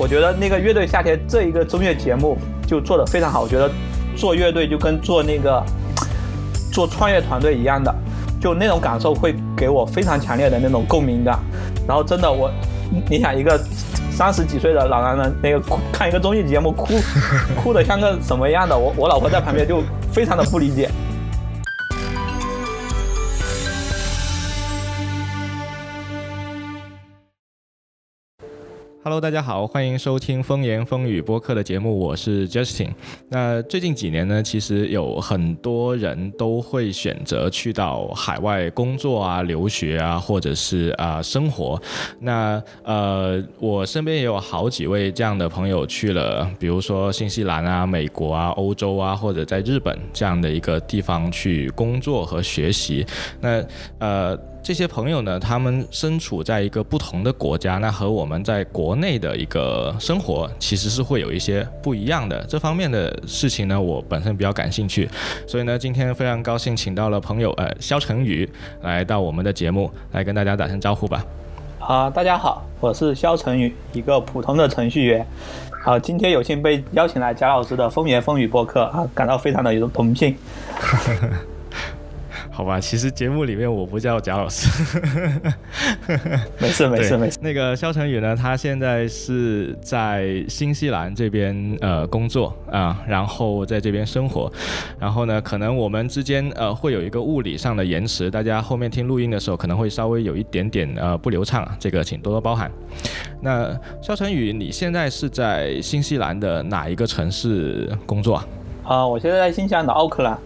我觉得那个乐队夏天这一个综艺节目就做的非常好，我觉得做乐队就跟做那个做创业团队一样的，就那种感受会给我非常强烈的那种共鸣感。然后真的我，你想一个三十几岁的老男人，那个看一个综艺节目哭哭的像个什么样的，我我老婆在旁边就非常的不理解。Hello，大家好，欢迎收听风言风语播客的节目，我是 Justin。那最近几年呢，其实有很多人都会选择去到海外工作啊、留学啊，或者是啊生活。那呃，我身边也有好几位这样的朋友去了，比如说新西兰啊、美国啊、欧洲啊，或者在日本这样的一个地方去工作和学习。那呃。这些朋友呢，他们身处在一个不同的国家，那和我们在国内的一个生活其实是会有一些不一样的。这方面的事情呢，我本身比较感兴趣，所以呢，今天非常高兴请到了朋友呃肖成宇来到我们的节目，来跟大家打声招呼吧。啊，大家好，我是肖成宇，一个普通的程序员。好，今天有幸被邀请来贾老师的风言风语播客啊，感到非常的有荣幸。好吧，其实节目里面我不叫贾老师，没事没事没事。那个肖成宇呢，他现在是在新西兰这边呃工作啊，然后在这边生活，然后呢，可能我们之间呃会有一个物理上的延迟，大家后面听录音的时候可能会稍微有一点点呃不流畅，这个请多多包涵。那肖成宇，你现在是在新西兰的哪一个城市工作啊？啊，我现在在新西兰的奥克兰。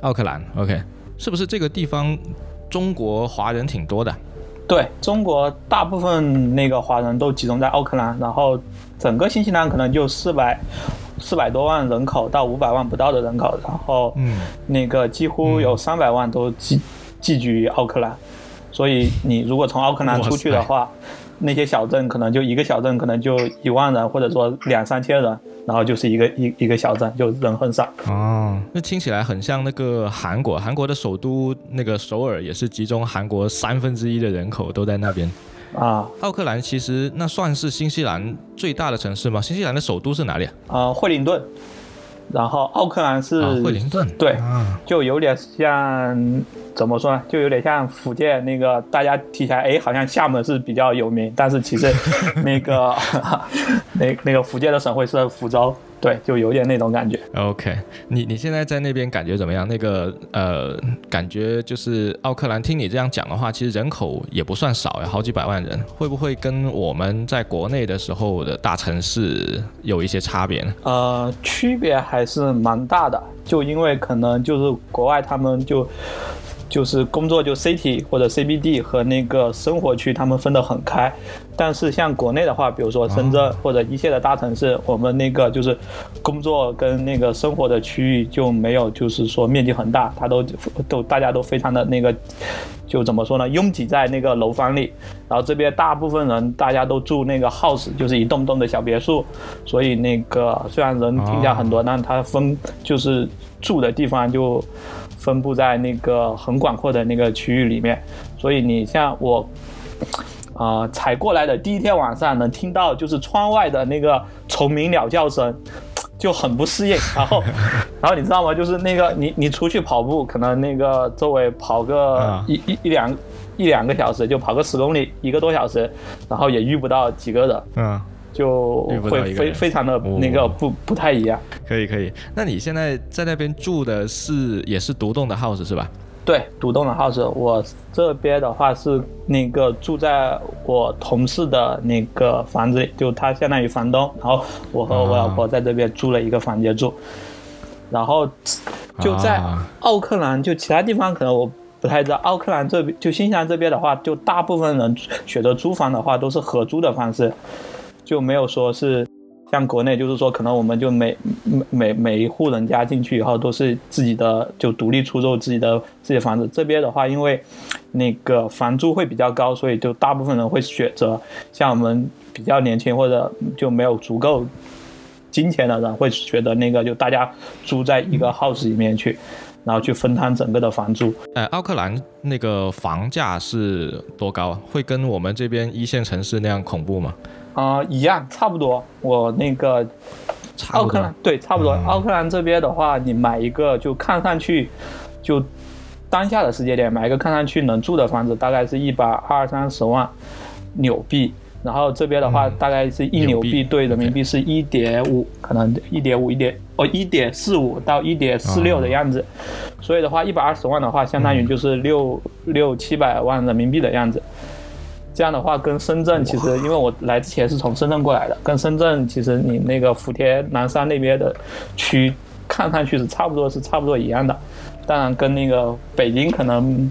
奥克兰，OK。是不是这个地方中国华人挺多的？对中国大部分那个华人都集中在奥克兰，然后整个新西兰可能就四百四百多万人口到五百万不到的人口，然后嗯，那个几乎有三百万都寄寄居于奥克兰，所以你如果从奥克兰出去的话。那些小镇可能就一个小镇，可能就一万人，或者说两三千人，然后就是一个一一个小镇，就人很少。哦，那听起来很像那个韩国，韩国的首都那个首尔也是集中韩国三分之一的人口都在那边。啊，奥克兰其实那算是新西兰最大的城市吗？新西兰的首都是哪里啊？啊，惠灵顿。然后奥克兰是惠灵顿，对，就有点像怎么说呢？就有点像福建那个，大家提起来，哎，好像厦门是比较有名，但是其实那个 那那个福建的省会是福州。对，就有点那种感觉。OK，你你现在在那边感觉怎么样？那个呃，感觉就是奥克兰，听你这样讲的话，其实人口也不算少呀，好几百万人，会不会跟我们在国内的时候的大城市有一些差别呢？呃，区别还是蛮大的，就因为可能就是国外他们就。就是工作就 city 或者 CBD 和那个生活区，他们分得很开。但是像国内的话，比如说深圳或者一线的大城市，我们那个就是工作跟那个生活的区域就没有，就是说面积很大，它都都大家都非常的那个，就怎么说呢？拥挤在那个楼房里。然后这边大部分人大家都住那个 house，就是一栋栋的小别墅。所以那个虽然人听起来很多，但它分就是住的地方就。分布在那个很广阔的那个区域里面，所以你像我，啊，才过来的第一天晚上能听到就是窗外的那个虫鸣鸟叫声，就很不适应。然后，然后你知道吗？就是那个你你出去跑步，可能那个周围跑个一一一两一两个小时，就跑个十公里，一个多小时，然后也遇不到几个人。嗯。就会非非常的那个不不太一样。可以可以，那你现在在那边住的是也是独栋的 house 是吧？对，独栋的 house。我这边的话是那个住在我同事的那个房子里，就他相当于房东，然后我和我老婆在这边租了一个房间住。然后就在奥克兰，就其他地方可能我不太知道。奥克兰这边就新西兰这边的话，就大部分人选择租房的话都是合租的方式。就没有说是像国内，就是说可能我们就每每每一户人家进去以后都是自己的，就独立出售自己的自己的房子。这边的话，因为那个房租会比较高，所以就大部分人会选择像我们比较年轻或者就没有足够金钱的人，会觉得那个就大家租在一个 house 里面去，然后去分摊整个的房租。呃，奥克兰那个房价是多高啊？会跟我们这边一线城市那样恐怖吗？啊、一样差不多。我那个奥克兰。对，差不多。嗯奥克兰这边的话，你买一个就看上去就当下的时间点买一个看上去能住的房子，大概是一百二三十万纽币。然后这边的话，嗯大概是一纽币纽币对人民币是一点五，可能一点五、一点哦一点四五到一点四六的样子。所以的话，一百二十万的话，相当于就是六六七百万人民币的样子。这样的话，跟深圳其实，因为我来之前是从深圳过来的，跟深圳其实你那个福田南山那边的区看上去是差不多，是差不多一样的。当然，跟那个北京可能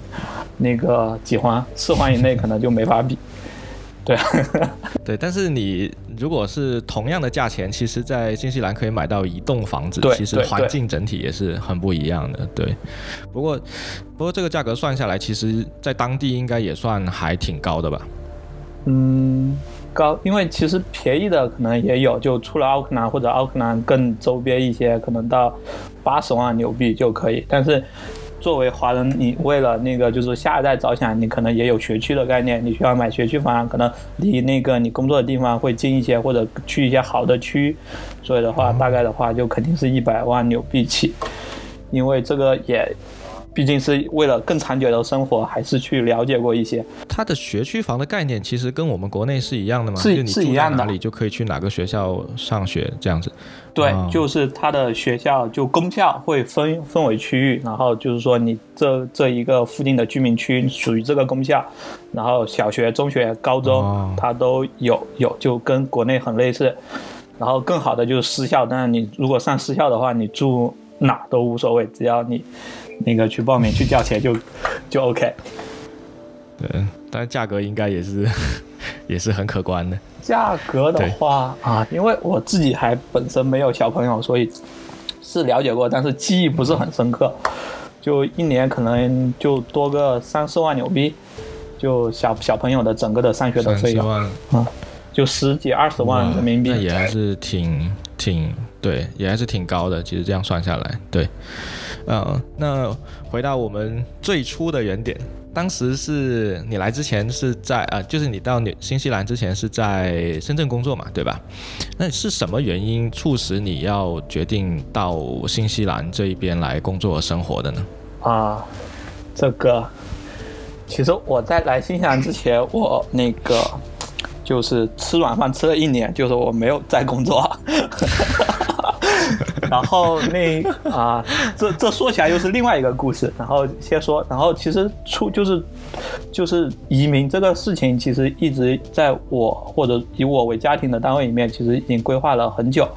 那个几环、四环以内可能就没法比。对，对，但是你如果是同样的价钱，其实，在新西兰可以买到一栋房子，其实环境整体也是很不一样的。对，不过不过这个价格算下来，其实在当地应该也算还挺高的吧？嗯，高，因为其实便宜的可能也有，就除了奥克兰或者奥克兰更周边一些，可能到八十万纽币就可以。但是作为华人，你为了那个就是下一代着想，你可能也有学区的概念，你需要买学区房，可能离那个你工作的地方会近一些，或者去一些好的区。所以的话，大概的话就肯定是一百万纽币起，因为这个也。毕竟是为了更长久的生活，还是去了解过一些。它的学区房的概念其实跟我们国内是一样的吗？是就你住在是一样的哪里就可以去哪个学校上学这样子。对哦，就是它的学校就公校会分分为区域，然后就是说你这这一个附近的居民区属于这个公校，然后小学、中学、高中哦它都有有，就跟国内很类似。然后更好的就是私校，但是你如果上私校的话，你住哪都无所谓，只要你那个去报名去交钱就就 OK。对，但是价格应该也是 也是很可观的。价格的话啊，因为我自己还本身没有小朋友，所以是了解过，但是记忆不是很深刻。就一年可能就多个三四万纽币，就小小朋友的整个的上学的费用，十万就十几二十万人民币那。也还是挺挺对，也还是挺高的。其实这样算下来，对，嗯，那回到我们最初的原点，当时是你来之前是在呃，就是你到纽新西兰之前是在深圳工作嘛，对吧？那是什么原因促使你要决定到新西兰这一边来工作生活的呢？啊，这个其实我在来新西兰之前，我那个就是吃软饭吃了一年，就是我没有在工作。然后那啊，这这说起来又是另外一个故事。然后先说，然后其实出就是就是移民这个事情，其实一直在我或者以我为家庭的单位里面，其实已经规划了很久。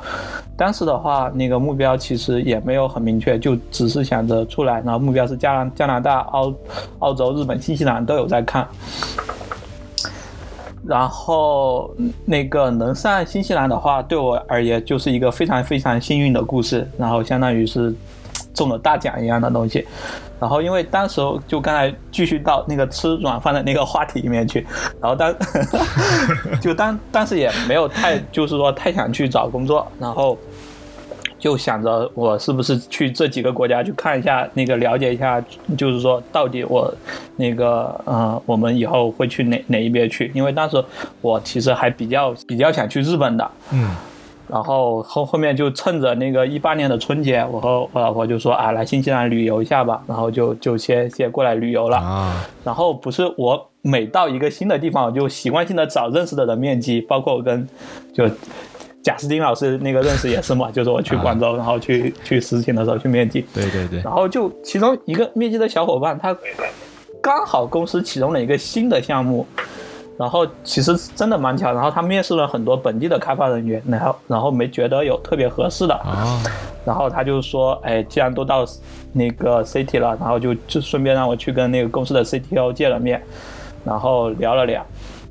当时的话，那个目标其实也没有很明确，就只是想着出来，然后目标是加拿加拿大、澳澳洲、日本、新西兰都有在看。然后那个能上新西兰的话，对我而言就是一个非常非常幸运的故事，然后相当于是中了大奖一样的东西。然后因为当时就刚才继续到那个吃软饭的那个话题里面去，然后当 就当当时也没有太就是说太想去找工作，然后就想着我是不是去这几个国家去看一下，那个了解一下，就是说到底我那个呃，我们以后会去哪哪一边去？因为当时我其实还比较比较想去日本的，嗯，然后后后面就趁着那个一八年的春节，我和我老婆就说啊，来新西兰旅游一下吧，然后就就先先过来旅游了。啊，然后不是我每到一个新的地方，我就习惯性的找认识的人面基，包括我跟就贾斯汀老师那个认识也是嘛，就是我去广州，然后去去实习的时候去面基，对对对，然后就其中一个面基的小伙伴，他刚好公司启动了一个新的项目。然后其实真的蛮巧，然后他面试了很多本地的开发人员，然后然后没觉得有特别合适的，啊，然后他就说，哎，既然都到那个 CT 了，然后就就顺便让我去跟那个公司的 CTO 见了面，然后聊了聊。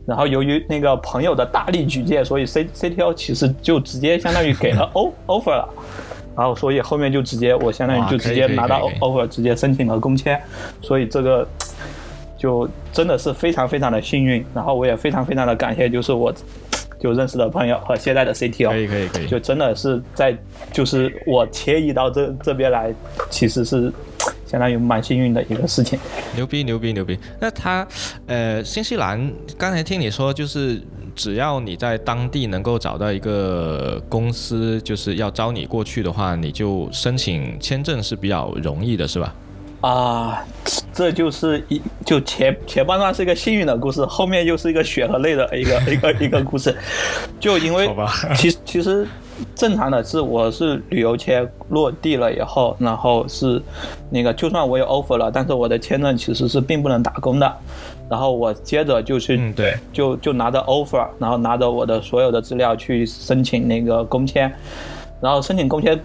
然后由于那个朋友的大力举荐，所以 C CTO 其实就直接相当于给了 O offer 了。然后所以后面就直接我相当于就直接拿到 offer，直接申请了工签。所以这个就真的是非常非常的幸运。然后我也非常非常的感谢，就是我就认识的朋友和现在的 CTO。可以可以可以，就真的是在，就是我迁移到这这边来，其实是相当于蛮幸运的一个事情。牛逼牛逼牛逼！那他，呃，新西兰刚才听你说，就是只要你在当地能够找到一个公司，就是要招你过去的话，你就申请签证是比较容易的，是吧？啊，这就是一就前前半段是一个幸运的故事，后面又是一个血和泪的一个 一个一个故事。就因为其实其实正常的是，我是旅游签落地了以后，然后是那个就算我有 offer 了，但是我的签证其实是并不能打工的。然后我接着就去对，就就拿着 offer，然后拿着我的所有的资料去申请那个工签，然后申请工签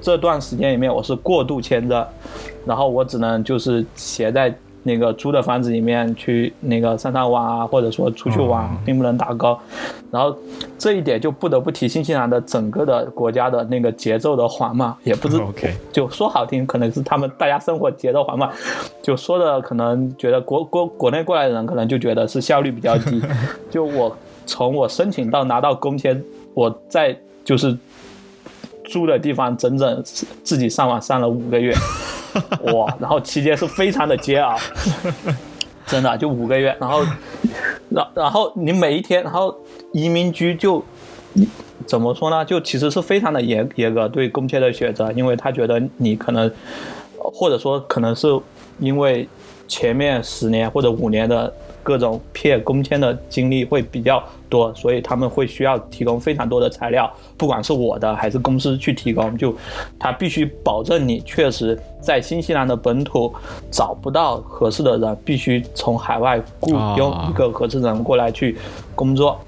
这段时间里面我是过渡签证。然后我只能就是携在那个租的房子里面去那个上上网啊，或者说出去玩，并不能打高。然后这一点就不得不提新西兰的整个的国家的那个节奏的缓慢，也不是就说好听，可能是他们大家生活节奏缓慢，就说的可能觉得国国国内过来的人可能就觉得是效率比较低。就我从我申请到拿到工签，我在就是租的地方整整自己上网上了五个月。哇，然后期间是非常的煎熬，真的就五个月，然后，然然后你每一天，然后移民局就怎么说呢？就其实是非常的严严格对工签的选择，因为他觉得你可能，或者说可能是因为前面十年或者五年的。各种骗工签的经历会比较多，所以他们会需要提供非常多的材料，不管是我的还是公司去提供，就他必须保证你确实在新西兰的本土找不到合适的人，必须从海外雇佣一个合适人过来去工作。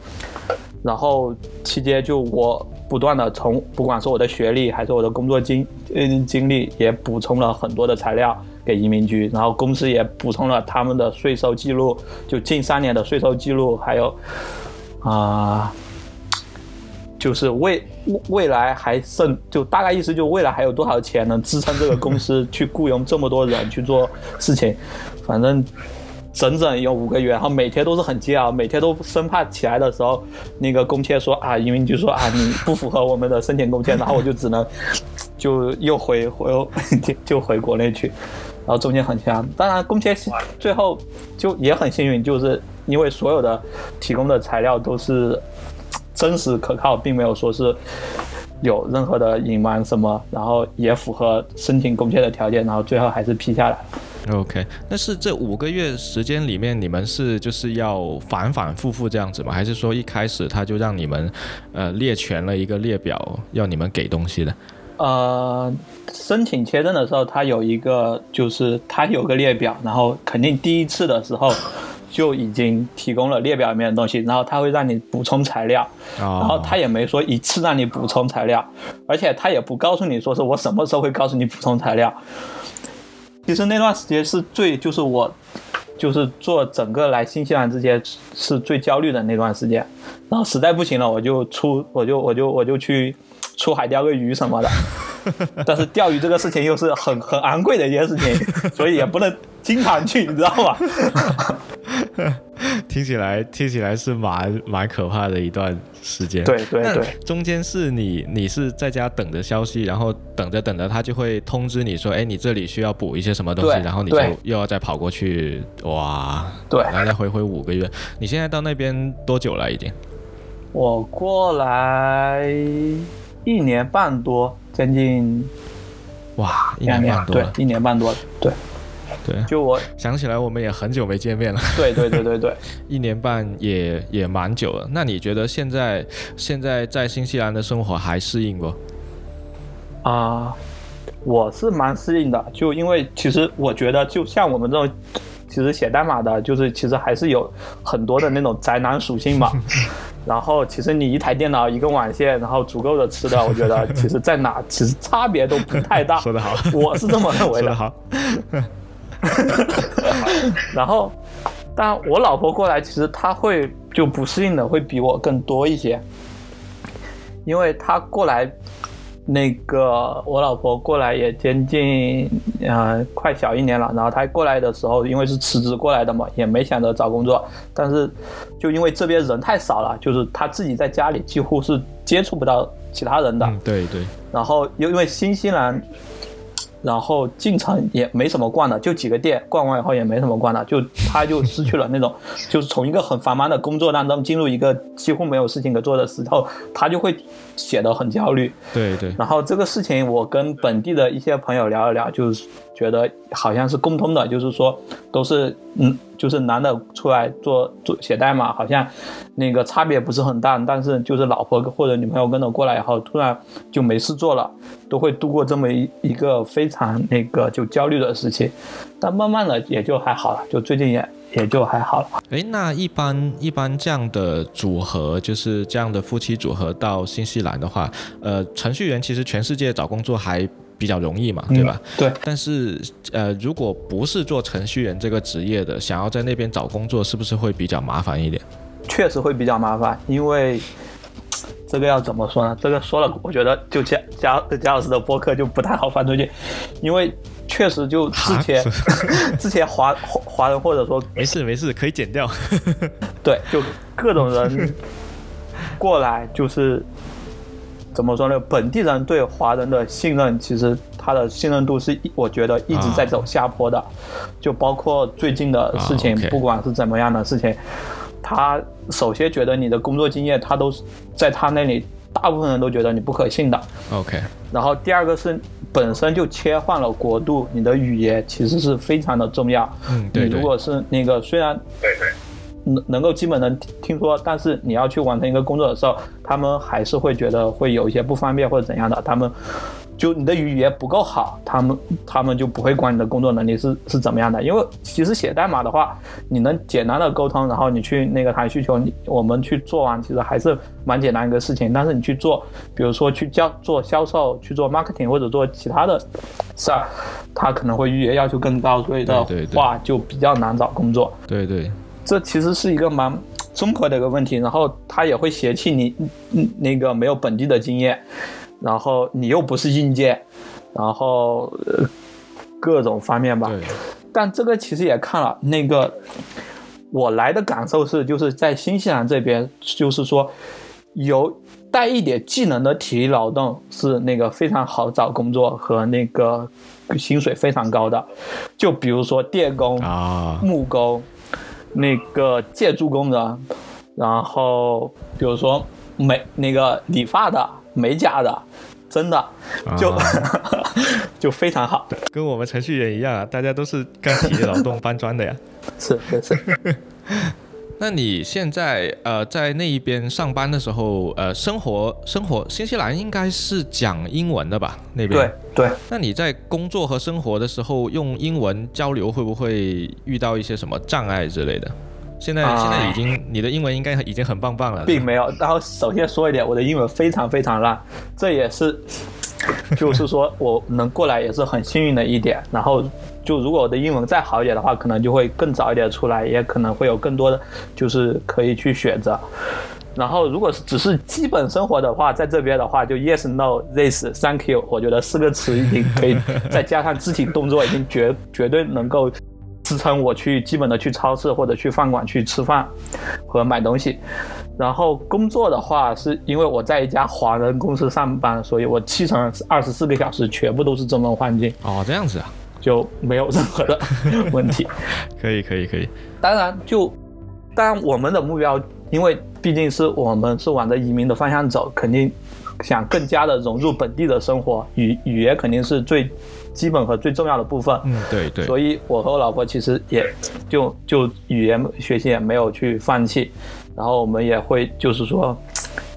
然后期间就我不断的从不管是我的学历还是我的工作经嗯经历，也补充了很多的材料。给移民局，然后公司也补充了他们的税收记录，就近三年的税收记录，还有啊，就是未未来还剩，就大概意思就未来还有多少钱能支撑这个公司去雇佣这么多人去做事情，反正整整有五个月，然后每天都是很煎熬，每天都生怕起来的时候，那个公签说啊，移民局说啊，你不符合我们的申请工签，然后我就只能 就又回回就回国内去。然后中间很煎熬，当然工签最后就也很幸运，就是因为所有的提供的材料都是真实可靠，并没有说是有任何的隐瞒什么，然后也符合申请工签的条件，然后最后还是批下来。OK，那是这五个月时间里面，你们是就是要反反复复这样子吗？还是说一开始他就让你们呃列全了一个列表，要你们给东西的？呃，申请签证的时候，他有一个，就是他有个列表，然后肯定第一次的时候就已经提供了列表里面的东西，然后他会让你补充材料，然后他也没说一次让你补充材料，而且他也不告诉你说是我什么时候会告诉你补充材料。其实那段时间是最，就是我，就是做整个来新西兰之前是最焦虑的那段时间，然后实在不行了，我就出，我就我就我就去。出海钓个鱼什么的，但是钓鱼这个事情又是很很昂贵的一件事情，所以也不能经常去，你知道吗？听起来听起来是蛮蛮可怕的一段时间。对对对，中间是你你是在家等着消息，然后等着等着他就会通知你说，哎，你这里需要补一些什么东西，然后你就又要再跑过去，哇，对，来来回回五个月。你现在到那边多久了？已经？我过来。一年半多，将近，哇，一年半多，对，一年半多，对，对，就我想起来，我们也很久没见面了，对对对对对，一年半也也蛮久了。那你觉得现在现在在新西兰的生活还适应不？啊，我是蛮适应的，就因为其实我觉得，就像我们这种。其实写代码的，就是其实还是有很多的那种宅男属性嘛。然后，其实你一台电脑、一根网线，然后足够的吃的，我觉得其实在哪 其实差别都不太大。说得好，我是这么认为的。说得好。然后，但我老婆过来，其实她会就不适应的会比我更多一些，因为她过来。那个我老婆过来也将近呃快小一年了，然后她过来的时候，因为是辞职过来的嘛，也没想着找工作，但是就因为这边人太少了，就是她自己在家里几乎是接触不到其他人的。对对。然后又因为新西兰然后进城也没什么逛的，就几个店，逛完以后也没什么逛的，就他就失去了那种，就是从一个很繁忙的工作当中进入一个几乎没有事情可做的时候，他就会显得很焦虑。对对。然后这个事情我跟本地的一些朋友聊了聊，就是觉得好像是共通的，就是说都是嗯。就是男的出来做做写代码，好像那个差别不是很大，但是就是老婆或者女朋友跟着过来以后，突然就没事做了，都会度过这么一一个非常那个就焦虑的时期，但慢慢的也就还好了，就最近也也就还好了。哎，那一般一般这样的组合，就是这样的夫妻组合到新西兰的话，呃，程序员其实全世界找工作还。比较容易嘛，对吧？对。但是，呃，如果不是做程序员这个职业的，想要在那边找工作，是不是会比较麻烦一点？确实会比较麻烦，因为这个要怎么说呢？这个说了，我觉得就贾贾贾老师的播客就不太好发出去，因为确实就之前 之前华华人或者说没事没事可以剪掉，对，就各种人过来就是。怎么说呢？本地人对华人的信任，其实他的信任度是，我觉得一直在走下坡的。就包括最近的事情，不管是怎么样的事情，他首先觉得你的工作经验，他都是在他那里，大部分人都觉得你不可信的。OK。然后第二个是本身就切换了国度，你的语言其实是非常的重要。嗯，对。你如果是那个虽然对对。能能够基本能听说，但是你要去完成一个工作的时候，他们还是会觉得会有一些不方便或者怎样的。他们就你的语言不够好，他们他们就不会管你的工作能力是是怎么样的。因为其实写代码的话，你能简单的沟通，然后你去那个谈需求，你我们去做完，其实还是蛮简单一个事情。但是你去做，比如说去教做销售，去做 marketing 或者做其他的事儿，他可能会语言要求更高，所以的话就比较难找工作。对对。这其实是一个蛮 综合的一个问题，然后他也会嫌弃你，那个没有本地的经验，然后你又不是硬件，然后各种方面吧。但这个其实也看了，那个我来的感受是，就是在新西兰这边，就是说有带一点技能的体力劳动是那个非常好找工作和那个薪水非常高的，就比如说电工啊、木工。那个建筑工人，然后比如说美那个理发的、美甲的，真的就 就非常好。跟我们程序员一样啊，大家都是干体力劳动 搬砖的呀。是是是。那你现在呃在那一边上班的时候，呃生活生活新西兰应该是讲英文的吧？那边对对。那你在工作和生活的时候用英文交流，会不会遇到一些什么障碍之类的？现在现在已经你的英文应该已经很棒棒了，并没有。然后首先说一点，我的英文非常非常烂，这也是就是说我能过来也是很幸运的一点。然后。就如果我的英文再好一点的话，可能就会更早一点出来，也可能会有更多的就是可以去选择。然后如果是只是基本生活的话，在这边的话就 yes no this thank you，我觉得四个词已经可以，再加上肢体动作，已经绝绝对能够支撑我去基本的去超市或者去饭馆去吃饭和买东西。然后工作的话，是因为我在一家华人公司上班，所以我七乘二十四个小时全部都是中文环境。哦，这样子啊。就没有任何的 问题，可以可以可以。当然，就当然我们的目标，因为毕竟是我们是往着移民的方向走，肯定想更加的融入本地的生活，语语言肯定是最基本和最重要的部分。嗯，对对。所以我和我老婆其实也就就语言学习也没有去放弃，然后我们也会就是说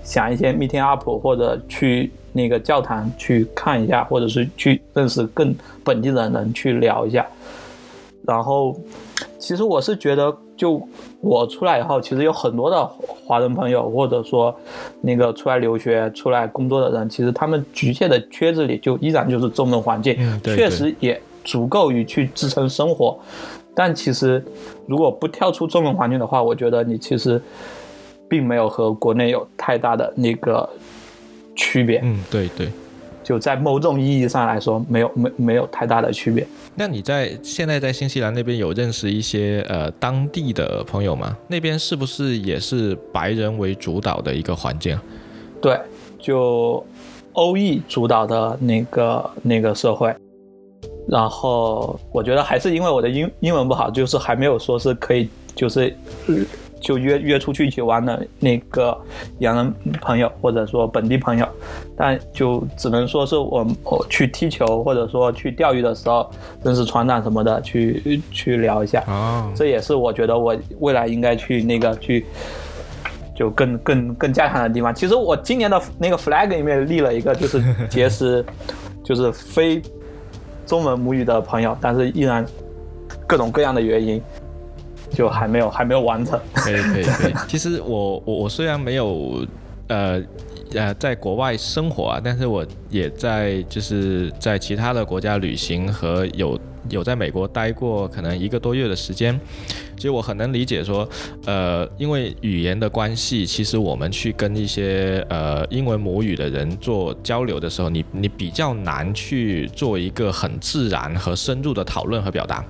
想一些 meeting up 或者去。那个教堂去看一下，或者是去认识更本地的人去聊一下。然后，其实我是觉得，就我出来以后，其实有很多的华人朋友，或者说那个出来留学、出来工作的人，其实他们局限的圈子里就依然就是中文环境，确实也足够于去支撑生活。但其实，如果不跳出中文环境的话，我觉得你其实并没有和国内有太大的那个。区别，嗯，对对，就在某种意义上来说，没有没没有太大的区别。那你在现在在新西兰那边有认识一些呃当地的朋友吗？那边是不是也是白人为主导的一个环境？对，就欧裔主导的那个那个社会。然后我觉得还是因为我的英英文不好，就是还没有说是可以，就是就约约出去一起玩的那个洋人朋友，或者说本地朋友，但就只能说是我我去踢球或者说去钓鱼的时候认识船长什么的，去去聊一下。哦，这也是我觉得我未来应该去那个去。就更更更加强的地方。其实我今年的那个 flag 里面立了一个，就是结识，就是非中文母语的朋友，但是依然各种各样的原因，就还没有还没有完成。可以可以可以。其实我我我虽然没有呃呃在国外生活啊，但是我也在就是在其他的国家旅行和有。有在美国待过可能一个多月的时间，其实我很能理解说，呃，因为语言的关系，其实我们去跟一些呃英文母语的人做交流的时候，你你比较难去做一个很自然和深入的讨论和表达，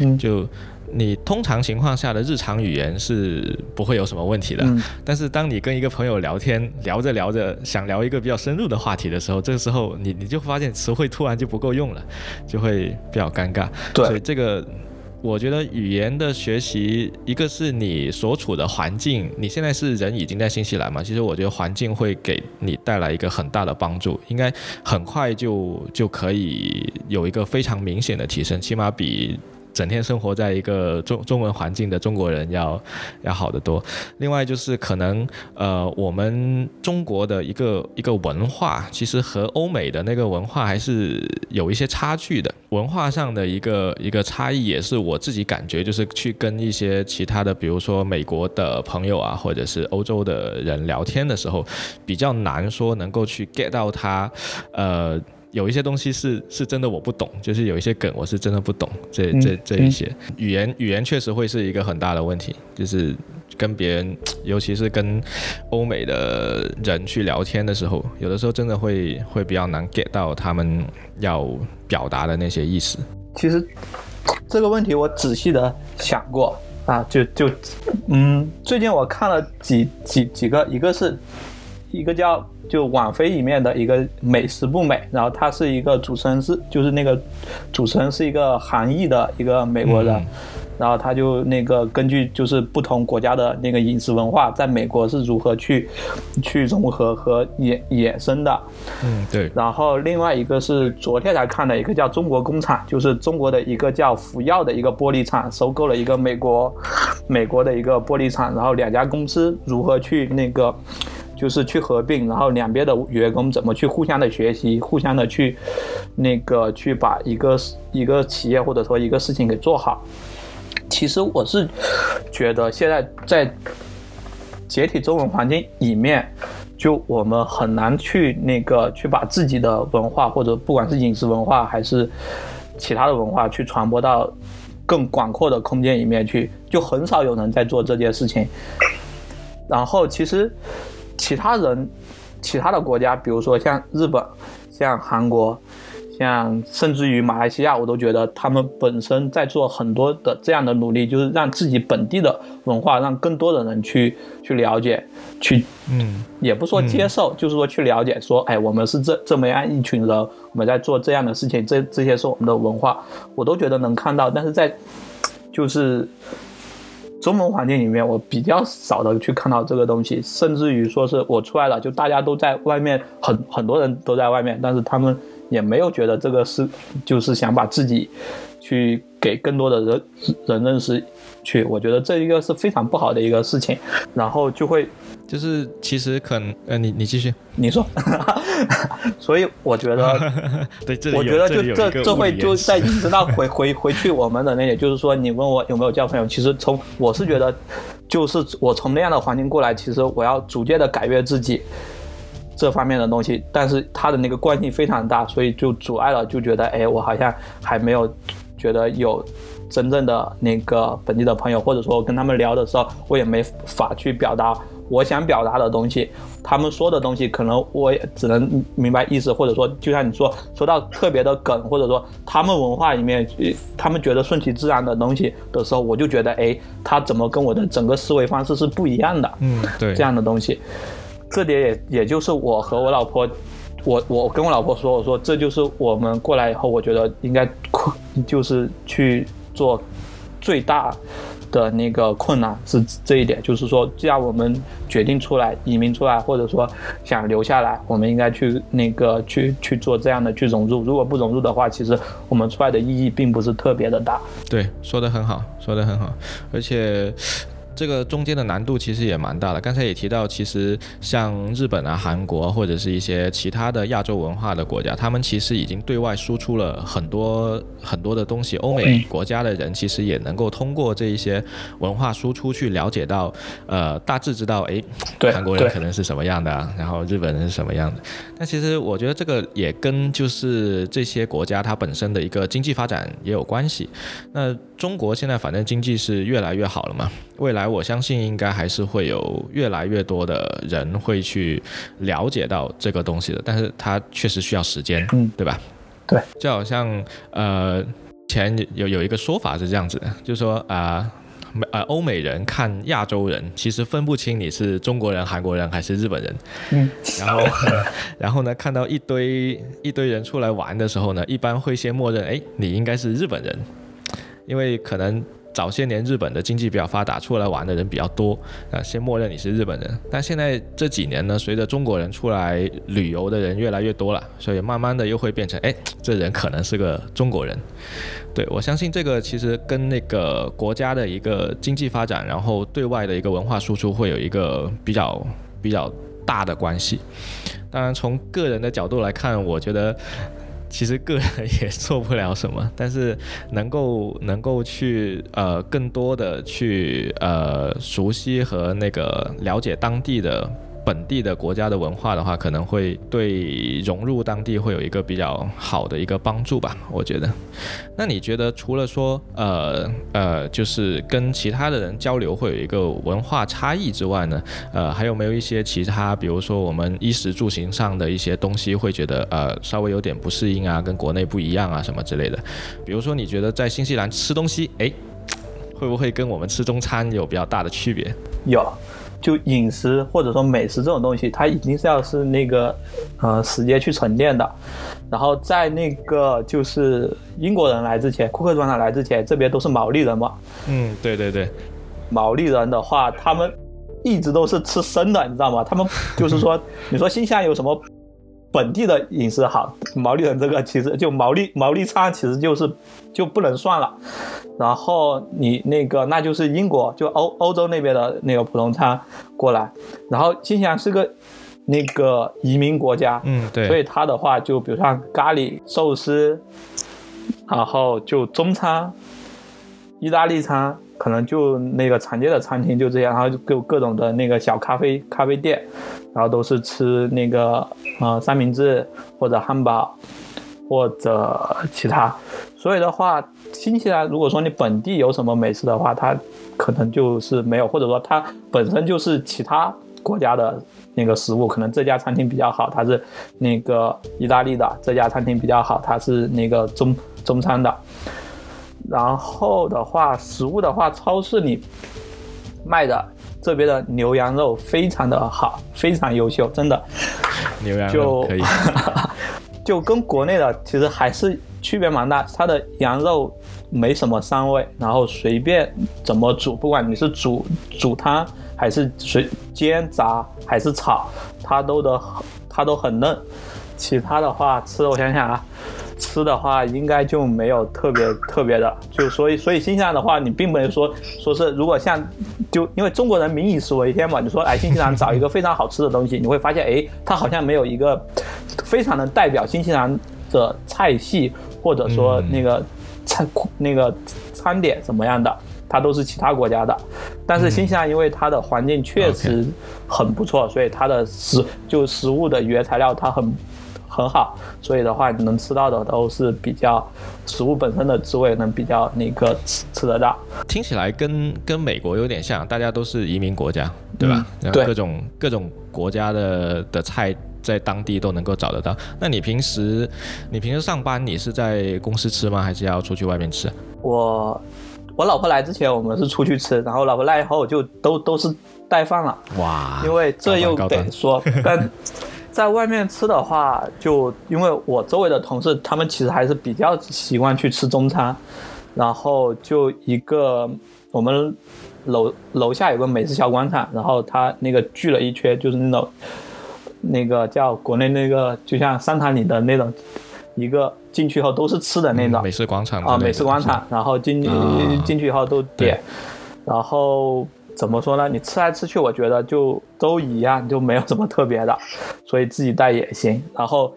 嗯，就。你通常情况下的日常语言是不会有什么问题的，但是当你跟一个朋友聊天，聊着聊着想聊一个比较深入的话题的时候，这个时候你你就发现词汇突然就不够用了，就会比较尴尬。对，所以这个我觉得语言的学习，一个是你所处的环境，你现在是人已经在新西兰嘛，其实我觉得环境会给你带来一个很大的帮助，应该很快就就可以有一个非常明显的提升，起码比。整天生活在一个中中文环境的中国人要要好得多。另外就是可能呃，我们中国的一个一个文化，其实和欧美的那个文化还是有一些差距的。文化上的一个一个差异，也是我自己感觉，就是去跟一些其他的，比如说美国的朋友啊，或者是欧洲的人聊天的时候，比较难说能够去 get 到他，呃。有一些东西是是真的我不懂，就是有一些梗我是真的不懂，这这这一些语言语言确实会是一个很大的问题，就是跟别人，尤其是跟欧美的人去聊天的时候，有的时候真的会会比较难 get 到他们要表达的那些意思。其实这个问题我仔细的想过啊，就就嗯，最近我看了几几几个，一个是。一个叫就网飞里面的一个美食不美，然后他是一个主持人是就是那个主持人是一个韩裔的一个美国人，然后他就那个根据就是不同国家的那个饮食文化，在美国是如何去去融合和衍衍生的，嗯对。然后另外一个是昨天才看的一个叫中国工厂，就是中国的一个叫福耀的一个玻璃厂收购了一个美国美国的一个玻璃厂，然后两家公司如何去那个。就是去合并，然后两边的员工怎么去互相的学习，互相的去那个去把一个一个企业或者说一个事情给做好。其实我是觉得现在在解体中文环境里面，就我们很难去那个去把自己的文化或者不管是饮食文化还是其他的文化去传播到更广阔的空间里面去，就很少有人在做这件事情。然后其实。其他人，其他的国家，比如说像日本、像韩国、像甚至于马来西亚，我都觉得他们本身在做很多的这样的努力，就是让自己本地的文化，让更多的人去去了解，去嗯，也不说接受，就是说去了解，说哎，我们是这这么样一群人，我们在做这样的事情，这这些是我们的文化，我都觉得能看到，但是在就是。中文环境里面，我比较少的去看到这个东西，甚至于说是我出来了，就大家都在外面，很很多人都在外面，但是他们也没有觉得这个是，就是想把自己去给更多的人人认识。去，我觉得这一个是非常不好的一个事情，然后就会，就是其实可能，呃，你你继续，你说，所以我觉得，对，我觉得就这这会就在一直到 回回回去我们的那里，就是说你问我有没有交朋友，其实从我是觉得，就是我从那样的环境过来，其实我要逐渐的改变自己这方面的东西，但是他的那个惯性非常大，所以就阻碍了，就觉得哎，我好像还没有觉得有。真正的那个本地的朋友，或者说跟他们聊的时候，我也没法去表达我想表达的东西。他们说的东西，可能我也只能明白意思，或者说，就像你说说到特别的梗，或者说他们文化里面，他们觉得顺其自然的东西的时候，我就觉得，哎，他怎么跟我的整个思维方式是不一样的？嗯，对，这样的东西，这点也也就是我和我老婆。我我跟我老婆说，我说这就是我们过来以后，我觉得应该就是去做最大的那个困难是这一点，就是说，既然我们决定出来移民出来，或者说想留下来，我们应该去那个去去做这样的去融入。如果不融入的话，其实我们出来的意义并不是特别的大。对，说的很好，说的很好，而且。这个中间的难度其实也蛮大的。刚才也提到，其实像日本啊、韩国或者是一些其他的亚洲文化的国家，他们其实已经对外输出了很多很多的东西。欧美国家的人其实也能够通过这一些文化输出去了解到，呃，大致知道，哎，韩国人可能是什么样的，然后日本人是什么样的。但其实我觉得这个也跟就是这些国家它本身的一个经济发展也有关系。那中国现在反正经济是越来越好了嘛，未来。我相信应该还是会有越来越多的人会去了解到这个东西的，但是它确实需要时间，嗯，对吧？对，就好像呃，前有有一个说法是这样子的，就是说啊，呃，欧美人看亚洲人，其实分不清你是中国人、韩国人还是日本人，嗯，然后 然后呢，看到一堆一堆人出来玩的时候呢，一般会先默认，哎，你应该是日本人，因为可能。早些年日本的经济比较发达，出来玩的人比较多，啊，先默认你是日本人。但现在这几年呢，随着中国人出来旅游的人越来越多了，所以慢慢的又会变成，哎，这人可能是个中国人。对我相信这个其实跟那个国家的一个经济发展，然后对外的一个文化输出会有一个比较比较大的关系。当然，从个人的角度来看，我觉得。其实个人也做不了什么，但是能够 能够去呃更多的去呃熟悉和那个了解当地的。本地的国家的文化的话，可能会对融入当地会有一个比较好的一个帮助吧，我觉得。那你觉得除了说呃呃，就是跟其他的人交流会有一个文化差异之外呢，呃，还有没有一些其他，比如说我们衣食住行上的一些东西，会觉得呃稍微有点不适应啊，跟国内不一样啊什么之类的？比如说你觉得在新西兰吃东西，哎，会不会跟我们吃中餐有比较大的区别？有。就饮食或者说美食这种东西，它一定是要是那个，呃，时间去沉淀的。然后在那个就是英国人来之前，库克船长来之前，这边都是毛利人嘛。嗯，对对对。毛利人的话，他们一直都是吃生的，你知道吗？他们就是说，你说新西兰有什么本地的饮食好？毛利人这个其实就毛利毛利餐，其实就是就不能算了。然后你那个那就是英国，就欧欧洲那边的那个普通餐过来，然后新西兰是个那个移民国家，嗯对，所以它的话就比如像咖喱寿司，然后就中餐、意大利餐，可能就那个常见的餐厅就这样，然后就各种的那个小咖啡咖啡店，然后都是吃那个呃三明治或者汉堡或者其他，所以的话。新西兰，如果说你本地有什么美食的话，它可能就是没有，或者说它本身就是其他国家的那个食物，可能这家餐厅比较好，它是那个意大利的；这家餐厅比较好，它是那个中中餐的。然后的话，食物的话，超市里卖的这边的牛羊肉非常的好，非常优秀，真的。牛羊肉可以。就跟国内的其实还是区别蛮大，它的羊肉没什么膻味，然后随便怎么煮，不管你是煮煮汤还是随煎炸还是炒，它都的它都很嫩。其他的话吃，我想想啊，吃的话应该就没有特别特别的，就所以所以新西兰的话，你并没有说说是如果像就因为中国人民以食为天嘛，你说哎新西兰找一个非常好吃的东西，你会发现哎它好像没有一个。非常能代表新西兰的菜系，或者说那个餐那个餐点怎么样的，它都是其他国家的。但是新西兰因为它的环境确实很不错，所以它的食就食物的原材料它很很好，所以的话你能吃到的都是比较食物本身的滋味能比较那个吃吃得到。听起来跟跟美国有点像，大家都是移民国家，对吧？对，各种各种国家的的菜。在当地都能够找得到。那你平时，你平时上班你是在公司吃吗？还是要出去外面吃？我，我老婆来之前我们是出去吃，然后老婆来以后就都都是带饭了。哇！因为这又得说跟在外面吃的话，就因为我周围的同事，他们其实还是比较习惯去吃中餐，然后就一个我们楼楼下有个美食小广场，然后他那个聚了一圈，就是那种那个叫国内那个就像商场里的那种一个进去后都是吃的那种。美食广场啊，美食广场，然后进进去以后都点，然后。怎么说呢？你吃来吃去，我觉得就都一样，就没有什么特别的，所以自己带也行。然后，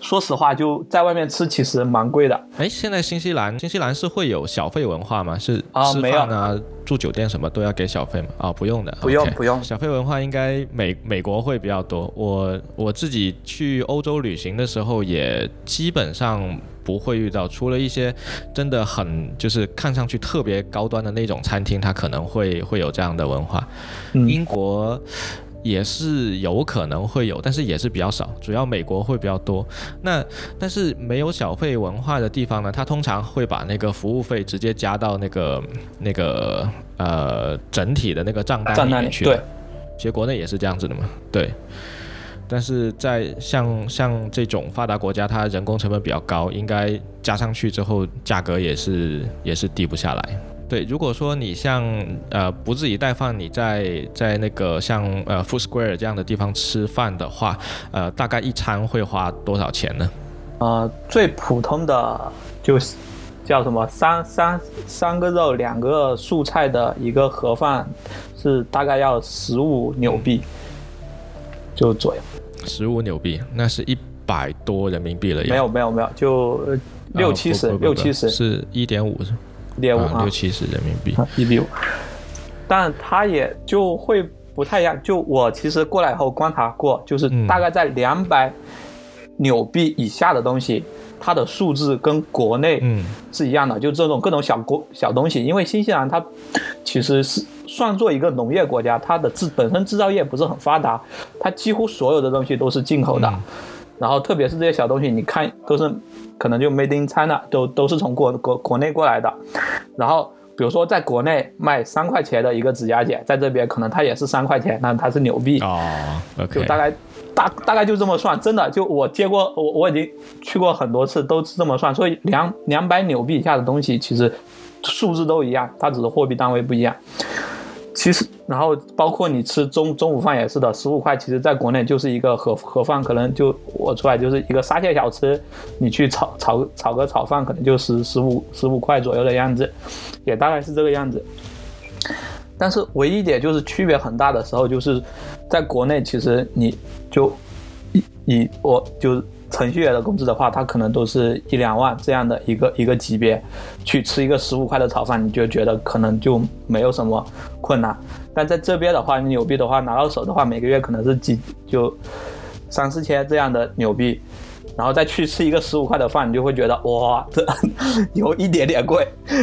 说实话，就在外面吃其实蛮贵的。哎，现在新西兰，新西兰是会有小费文化吗？是啊，吃饭啊、住酒店什么都要给小费吗？啊，不用的，不用不用。小费文化应该美美国会比较多。我我自己去欧洲旅行的时候，也基本上。不会遇到，除了一些真的很就是看上去特别高端的那种餐厅，它可能会会有这样的文化。英国也是有可能会有，但是也是比较少，主要美国会比较多。那但是没有小费文化的地方呢，它通常会把那个服务费直接加到那个那个呃整体的那个账单里面去。对，其实国内也是这样子的嘛。对。但是在像像这种发达国家，它人工成本比较高，应该加上去之后，价格也是也是低不下来。对，如果说你像呃不自己带饭，你在在那个像呃 Food Square 这样的地方吃饭的话，呃，大概一餐会花多少钱呢？呃，最普通的就是叫什么三三三个肉两个素菜的一个盒饭，是大概要十五纽币，就左右。十五纽币，那是一百多人民币了。没有没有没有，就六七十，六七十是一点五，一点五六七十人民币，一比五。但它也就会不太一样。就我其实过来以后观察过，就是大概在两百纽币以下的东西，它的数字跟国内是一样的。就这种各种小国小东西，因为新西兰它其实是。算作一个农业国家，它的制本身制造业不是很发达，它几乎所有的东西都是进口的，然后特别是这些小东西，你看都是可能就 made in China，都都是从国国国内过来的。然后比如说在国内卖三块钱的一个指甲剪，在这边可能它也是三块钱，那它是纽币。哦，就大概大大概就这么算，真的就我接过我我已经去过很多次，都是这么算，所以两两百纽币以下的东西其实数字都一样，它只是货币单位不一样。其实，然后包括你吃中中午饭也是的，十五块，其实在国内就是一个盒盒饭，可能就我出来就是一个沙县小吃，你去炒炒炒个炒饭，可能就十十五十五块左右的样子，也大概是这个样子。但是唯一一点就是区别很大的时候，就是在国内，其实你就以以我就。程序员的工资的话，他可能都是一两万这样的一个一个级别，去吃一个十五块的炒饭，你就觉得可能就没有什么困难。但在这边的话，你纽币的话拿到手的话，每个月可能是几就三四千这样的纽币。然后再去吃一个十五块的饭，你就会觉得哇，这 有一点点贵。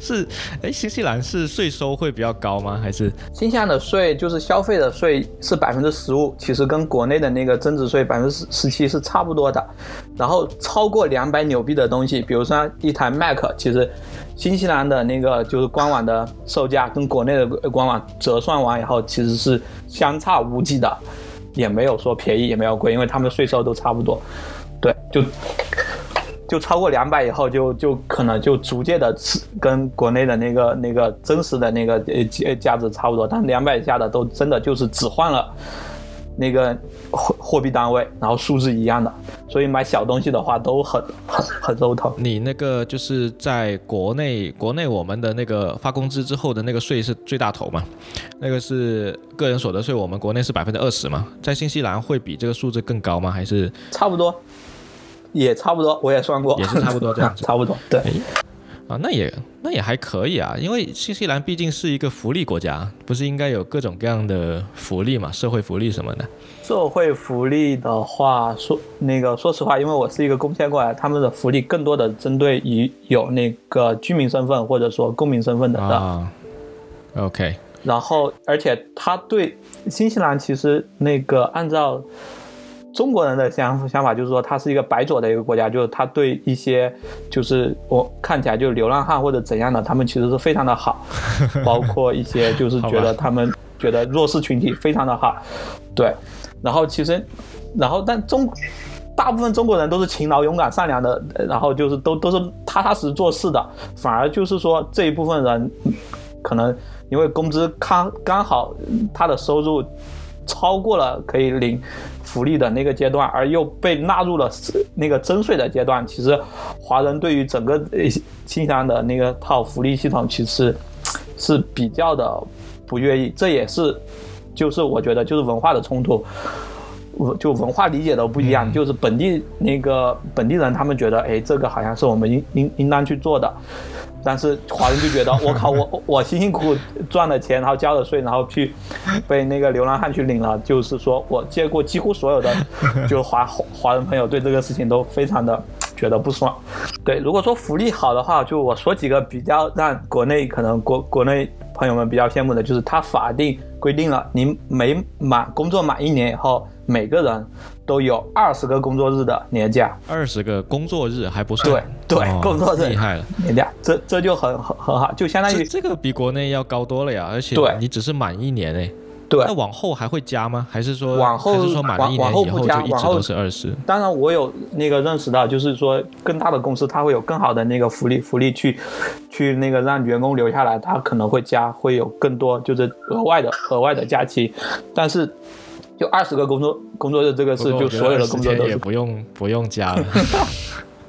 是，哎，新西兰是税收会比较高吗？还是新西兰的税就是消费的税是百分之十五，其实跟国内的那个增值税百分之十十七是差不多的。然后超过两百纽币的东西，比如说一台 Mac，其实新西兰的那个就是官网的售价跟国内的官网折算完以后，其实是相差无几的。也没有说便宜，也没有贵，因为他们的税收都差不多，对，就就超过两百以后，就就可能就逐渐的跟国内的那个那个真实的那个呃价值差不多，但两百以下的都真的就是只换了。那个货货币单位，然后数字一样的，所以买小东西的话都很 很很肉疼。你那个就是在国内，国内我们的那个发工资之后的那个税是最大头嘛？那个是个人所得税，我们国内是百分之二十嘛？在新西兰会比这个数字更高吗？还是差不多？也差不多，我也算过，也是差不多这样子，差不多，对。啊，那也那也还可以啊，因为新西兰毕竟是一个福利国家，不是应该有各种各样的福利嘛，社会福利什么的。社会福利的话，说那个说实话，因为我是一个贡献过来，他们的福利更多的针对于有那个居民身份或者说公民身份的。啊。OK。然后，而且他对新西兰其实那个按照。中国人的想想法就是说，它是一个白左的一个国家，就是他对一些就是我看起来就流浪汉或者怎样的，他们其实是非常的好，包括一些就是觉得他们觉得弱势群体非常的好，对。然后其实，然后但中大部分中国人都是勤劳、勇敢、善良的，然后就是都都是踏踏实实做事的，反而就是说这一部分人可能因为工资刚刚好他的收入。超过了可以领福利的那个阶段，而又被纳入了那个征税的阶段。其实，华人对于整个新西兰的那个套福利系统，其实是比较的不愿意。这也是，就是我觉得就是文化的冲突，就文化理解的不一样。就是本地那个本地人，他们觉得，哎，这个好像是我们应应应当去做的。但是华人就觉得 我靠，我我辛辛苦苦赚的钱，然后交的税，然后去 被那个流浪汉去领了。就是说我见过几乎所有的，就华华人朋友对这个事情都非常的觉得不爽。对，如果说福利好的话，就我说几个比较让国内可能国国内朋友们比较羡慕的，就是他法定规定了，你每满工作满一年以后，每个人。都有二十个工作日的年假，二十个工作日还不算对对，工作日厉害了年假，这这就很很很好，就相当于这个比国内要高多了呀，而且你只是满一年哎，对，那往后还会加吗？还是说往后还是说满了一年以后就一直都是二十？当然，我有那个认识到，就是说更大的公司它会有更好的那个福利福利去去那个让员工留下来，它可能会加会有更多就是额外的额外的假期，但是。就二十个工作工作日，这个是就所有的工作日也不用不用加了。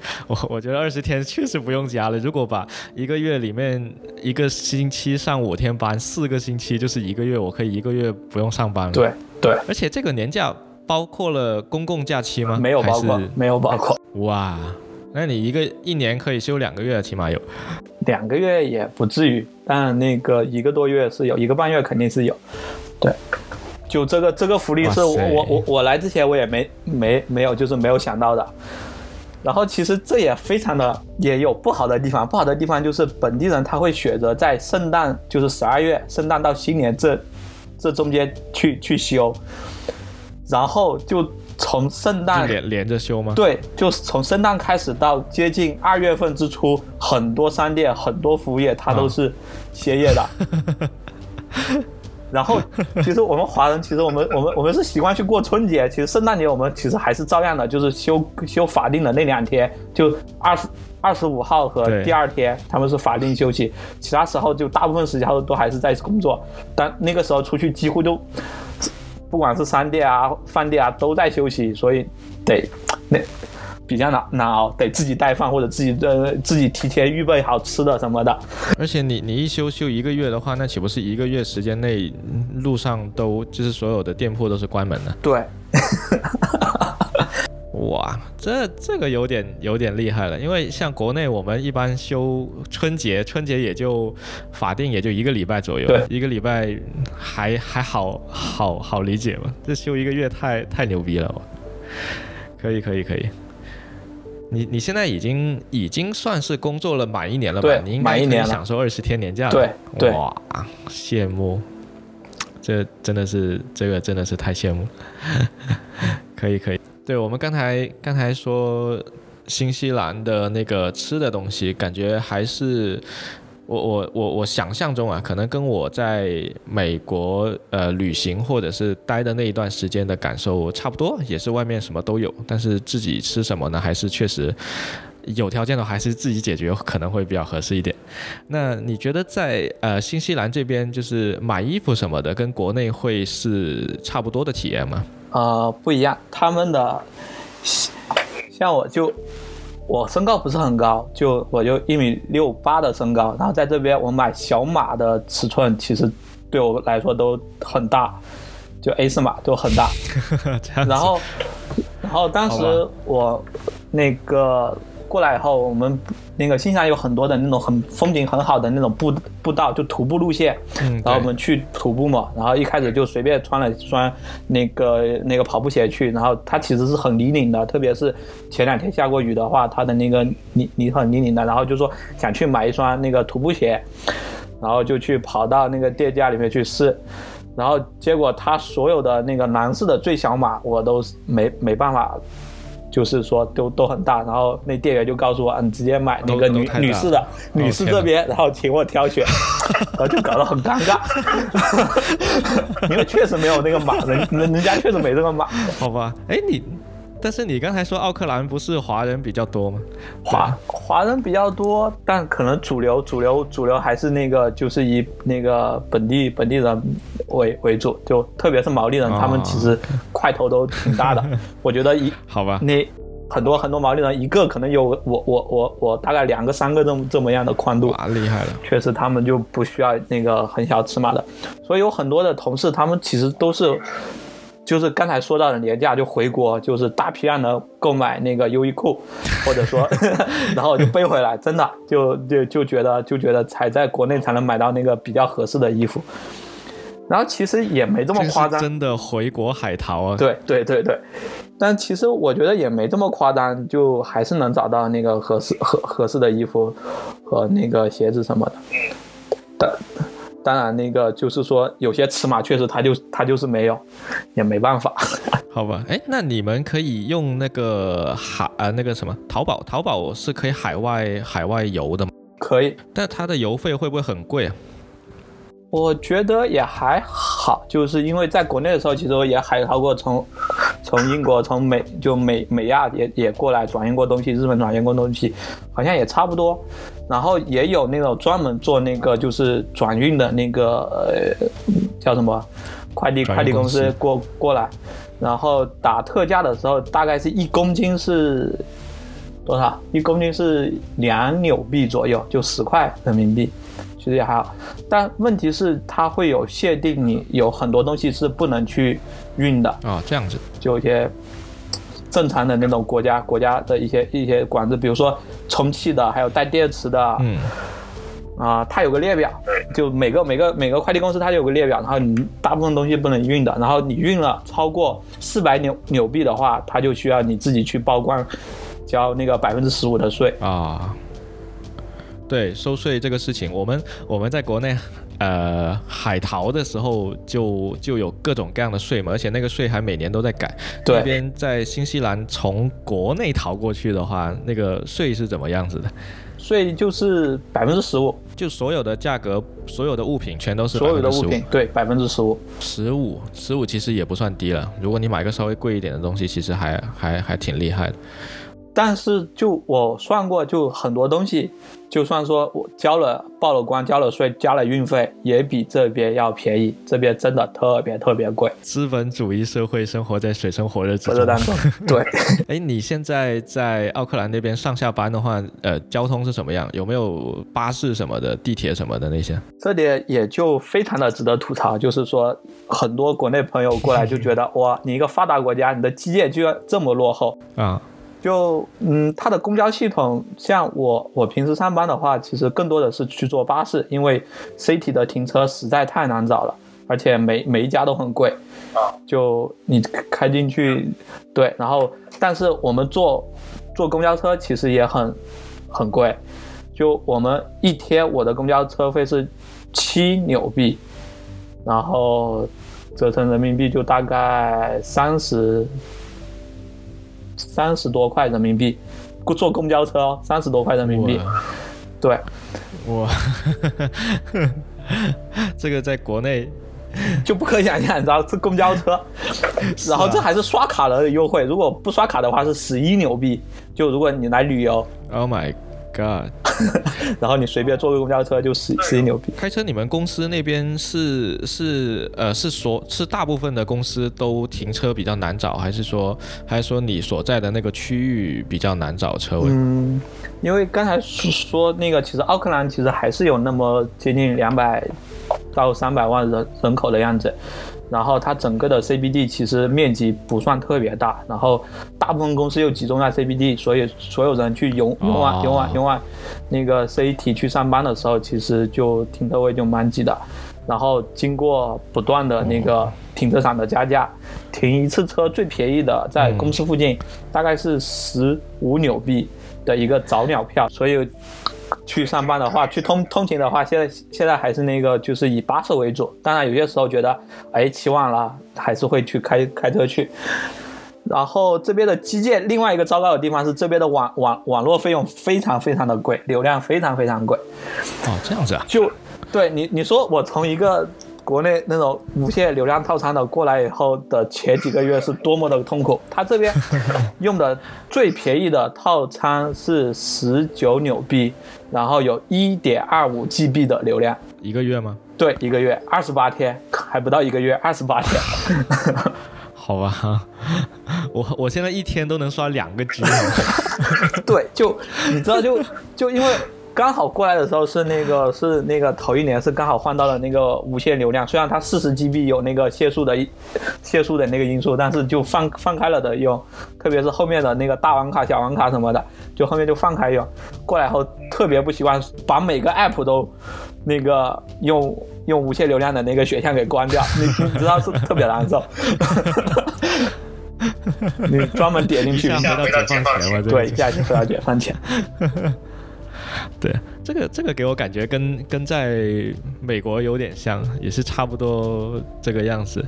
我我觉得二十天确实不用加了。如果把一个月里面一个星期上五天班，四个星期就是一个月，我可以一个月不用上班了。对对，而且这个年假包括了公共假期吗？没有包括，没有包括。哇，那你一个一年可以休两个月，起码有。两个月也不至于，但那个一个多月是有，一个半月肯定是有。对。就这个这个福利是我我我我来之前我也没没没有就是没有想到的，然后其实这也非常的也有不好的地方，不好的地方就是本地人他会选择在圣诞就是十二月圣诞到新年这这中间去去休，然后就从圣诞连连着休吗？对，就是从圣诞开始到接近二月份之初，很多商店很多服务业它都是歇业的。然后，其实我们华人，其实我们我们我们是习惯去过春节。其实圣诞节我们其实还是照样的，就是休休法定的那两天，就二十二十五号和第二天，他们是法定休息。其他时候就大部分时间都还是在工作。但那个时候出去几乎就，不管是商店啊、饭店啊都在休息，所以得那。比较难难熬，得自己带饭或者自己呃自己提前预备好吃的什么的。而且你你一休休一个月的话，那岂不是一个月时间内路上都就是所有的店铺都是关门的？对。哇，这这个有点有点厉害了，因为像国内我们一般休春节，春节也就法定也就一个礼拜左右，一个礼拜还还好好好理解嘛。这休一个月太太牛逼了，可以可以可以。你你现在已经已经算是工作了满一年了吧？你应该可以享受二十天年假了。对哇，羡慕，这真的是这个真的是太羡慕。可以可以，对我们刚才刚才说新西兰的那个吃的东西，感觉还是。我我我我想象中啊，可能跟我在美国呃旅行或者是待的那一段时间的感受差不多，也是外面什么都有，但是自己吃什么呢？还是确实有条件的，还是自己解决可能会比较合适一点。那你觉得在呃新西兰这边，就是买衣服什么的，跟国内会是差不多的体验吗？呃，不一样，他们的像我就。我身高不是很高，就我就一米六八的身高，然后在这边我买小码的尺寸，其实对我来说都很大，就 A 四码都很大。然后，然后当时我那个。过来以后，我们那个新西兰有很多的那种很风景很好的那种步步道，就徒步路线。嗯，然后我们去徒步嘛，然后一开始就随便穿了一双那个那个跑步鞋去，然后它其实是很泥泞的，特别是前两天下过雨的话，它的那个泥泥很泥泞的。然后就说想去买一双那个徒步鞋，然后就去跑到那个店家里面去试，然后结果他所有的那个男士的最小码我都没没办法。就是说都都很大，然后那店员就告诉我，嗯，直接买那个女女士的，女士这边，然后请我挑选，然后就搞得很尴尬，因为确实没有那个码，人人人家确实没这个码。好吧，哎你。但是你刚才说奥克兰不是华人比较多吗？华华人比较多，但可能主流主流主流还是那个就是以那个本地本地人为为主，就特别是毛利人，他们其实块头都挺大的。我觉得一好吧，那很多很多毛利人一个可能有我我我我大概两个三个这么这么样的宽度，啊厉害了。确实他们就不需要那个很小尺码的，所以有很多的同事他们其实都是。就是刚才说到的年假就回国，就是大批量的购买那个优衣库，或者说，然后就背回来，真的就就就觉得就觉得才在国内才能买到那个比较合适的衣服，然后其实也没这么夸张，真的回国海淘啊，对对对对，但其实我觉得也没这么夸张，就还是能找到那个合适合合适的衣服和那个鞋子什么的，但。当然，那个就是说，有些尺码确实它就它就是没有，也没办法。好吧，哎，那你们可以用那个海呃那个什么淘宝，淘宝是可以海外海外邮的吗？可以，但它的邮费会不会很贵啊？我觉得也还好，就是因为在国内的时候，其实我也海淘过，从从英国、从美就美美亚也也过来转运过东西，日本转运过东西，好像也差不多。然后也有那种专门做那个就是转运的那个呃叫什么快递快递公司过过来，然后打特价的时候大概是一公斤是多少？一公斤是两纽币左右，就十块人民币。其实也还好，但问题是它会有限定，你有很多东西是不能去运的啊。这样子，就一些正常的那种国家国家的一些一些管制，比如说充气的，还有带电池的，嗯，啊，它有个列表，就每个每个每个快递公司它就有个列表，然后你大部分东西不能运的，然后你运了超过四百纽纽币的话，它就需要你自己去报关，交那个百分之十五的税啊。对收税这个事情，我们我们在国内，呃，海淘的时候就就有各种各样的税嘛，而且那个税还每年都在改。对。那边在新西兰从国内淘过去的话，那个税是怎么样子的？税就是百分之十五，就所有的价格，所有的物品全都是所有的物品，对，百分之十五。十五，十五其实也不算低了。如果你买个稍微贵一点的东西，其实还还还挺厉害的。但是就我算过，就很多东西，就算说我交了报了关、交了税、加了运费，也比这边要便宜。这边真的特别特别贵。资本主义社会生活在水深火热之中。当中，对。哎，你现在在奥克兰那边上下班的话，呃，交通是什么样？有没有巴士什么的、地铁什么的那些？这里也就非常的值得吐槽，就是说很多国内朋友过来就觉得，哇，你一个发达国家，你的基建居然这么落后啊。就嗯，它的公交系统，像我我平时上班的话，其实更多的是去坐巴士，因为 City 的停车实在太难找了，而且每每一家都很贵。就你开进去，对，然后但是我们坐坐公交车其实也很很贵，就我们一天我的公交车费是七纽币，然后折成人民币就大概三十。三十多块人民币，坐公交车哦，三十多块人民币，对，哇，这个在国内就不可想象，你知道，这公交车，然后这还是刷卡的优惠，如果不刷卡的话是十一牛币，就如果你来旅游，Oh my。God，然后你随便坐个公交车就十十一牛逼。开车你们公司那边是是呃是说，是大部分的公司都停车比较难找，还是说还是说你所在的那个区域比较难找车位？嗯，因为刚才说那个，其实奥克兰其实还是有那么接近两百到三百万人人口的样子。然后它整个的 CBD 其实面积不算特别大，然后大部分公司又集中在 CBD，所以所有人去永永往永往永往那个 CT 去上班的时候，其实就停车位就蛮挤的。然后经过不断的那个停车场的加价，停一次车最便宜的在公司附近大概是十五纽币的一个早鸟票，所以。去上班的话，去通通勤的话，现在现在还是那个，就是以巴士为主。当然，有些时候觉得，哎，起晚了，还是会去开开车去。然后这边的基建，另外一个糟糕的地方是这边的网网网络费用非常非常的贵，流量非常非常贵。哦，这样子啊？就对你你说我从一个国内那种无限流量套餐的过来以后的前几个月是多么的痛苦。他这边 用的最便宜的套餐是十九纽币，然后有一点二五 GB 的流量，一个月吗？对，一个月二十八天，还不到一个月，二十八天。好吧，我我现在一天都能刷两个 G。对，就你知道，就就因为。刚好过来的时候是那个是那个头一年是刚好换到了那个无限流量，虽然它四十 GB 有那个限速的限速的那个因素，但是就放放开了的用，特别是后面的那个大网卡、小网卡什么的，就后面就放开用。过来后特别不习惯把每个 app 都那个用用无限流量的那个选项给关掉，你 你知道是特别难受。你专门点进去，一下回到解放前对，一下就回到解放前。对，这个这个给我感觉跟跟在美国有点像，也是差不多这个样子。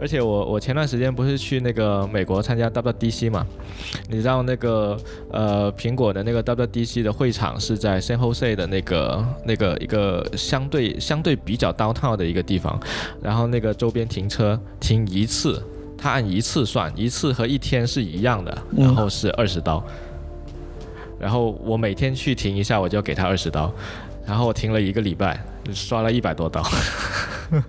而且我我前段时间不是去那个美国参加 WDC 嘛？你知道那个呃苹果的那个 WDC 的会场是在 San Jose 的那个那个一个相对相对比较 downtown 的一个地方，然后那个周边停车停一次，它按一次算，一次和一天是一样的，然后是二十刀。然后我每天去停一下，我就要给他二十刀。然后我停了一个礼拜，刷了一百多刀。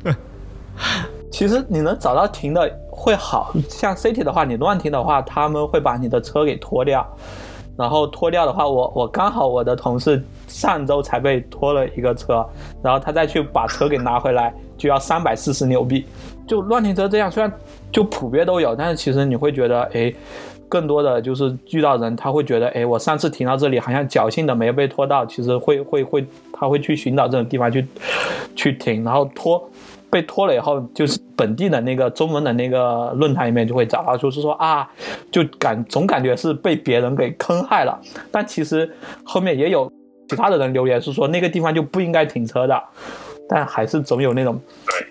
其实你能找到停的会好，像 City 的话，你乱停的话，他们会把你的车给拖掉。然后拖掉的话，我我刚好我的同事上周才被拖了一个车，然后他再去把车给拿回来，就要三百四十纽币。就乱停车这样，虽然就普遍都有，但是其实你会觉得，哎。更多的就是遇到人，他会觉得，哎，我上次停到这里好像侥幸的没有被拖到，其实会会会，他会去寻找这种地方去去停，然后拖被拖了以后，就是本地的那个中文的那个论坛里面就会找到，就是说啊，就感总感觉是被别人给坑害了，但其实后面也有其他的人留言是说那个地方就不应该停车的，但还是总有那种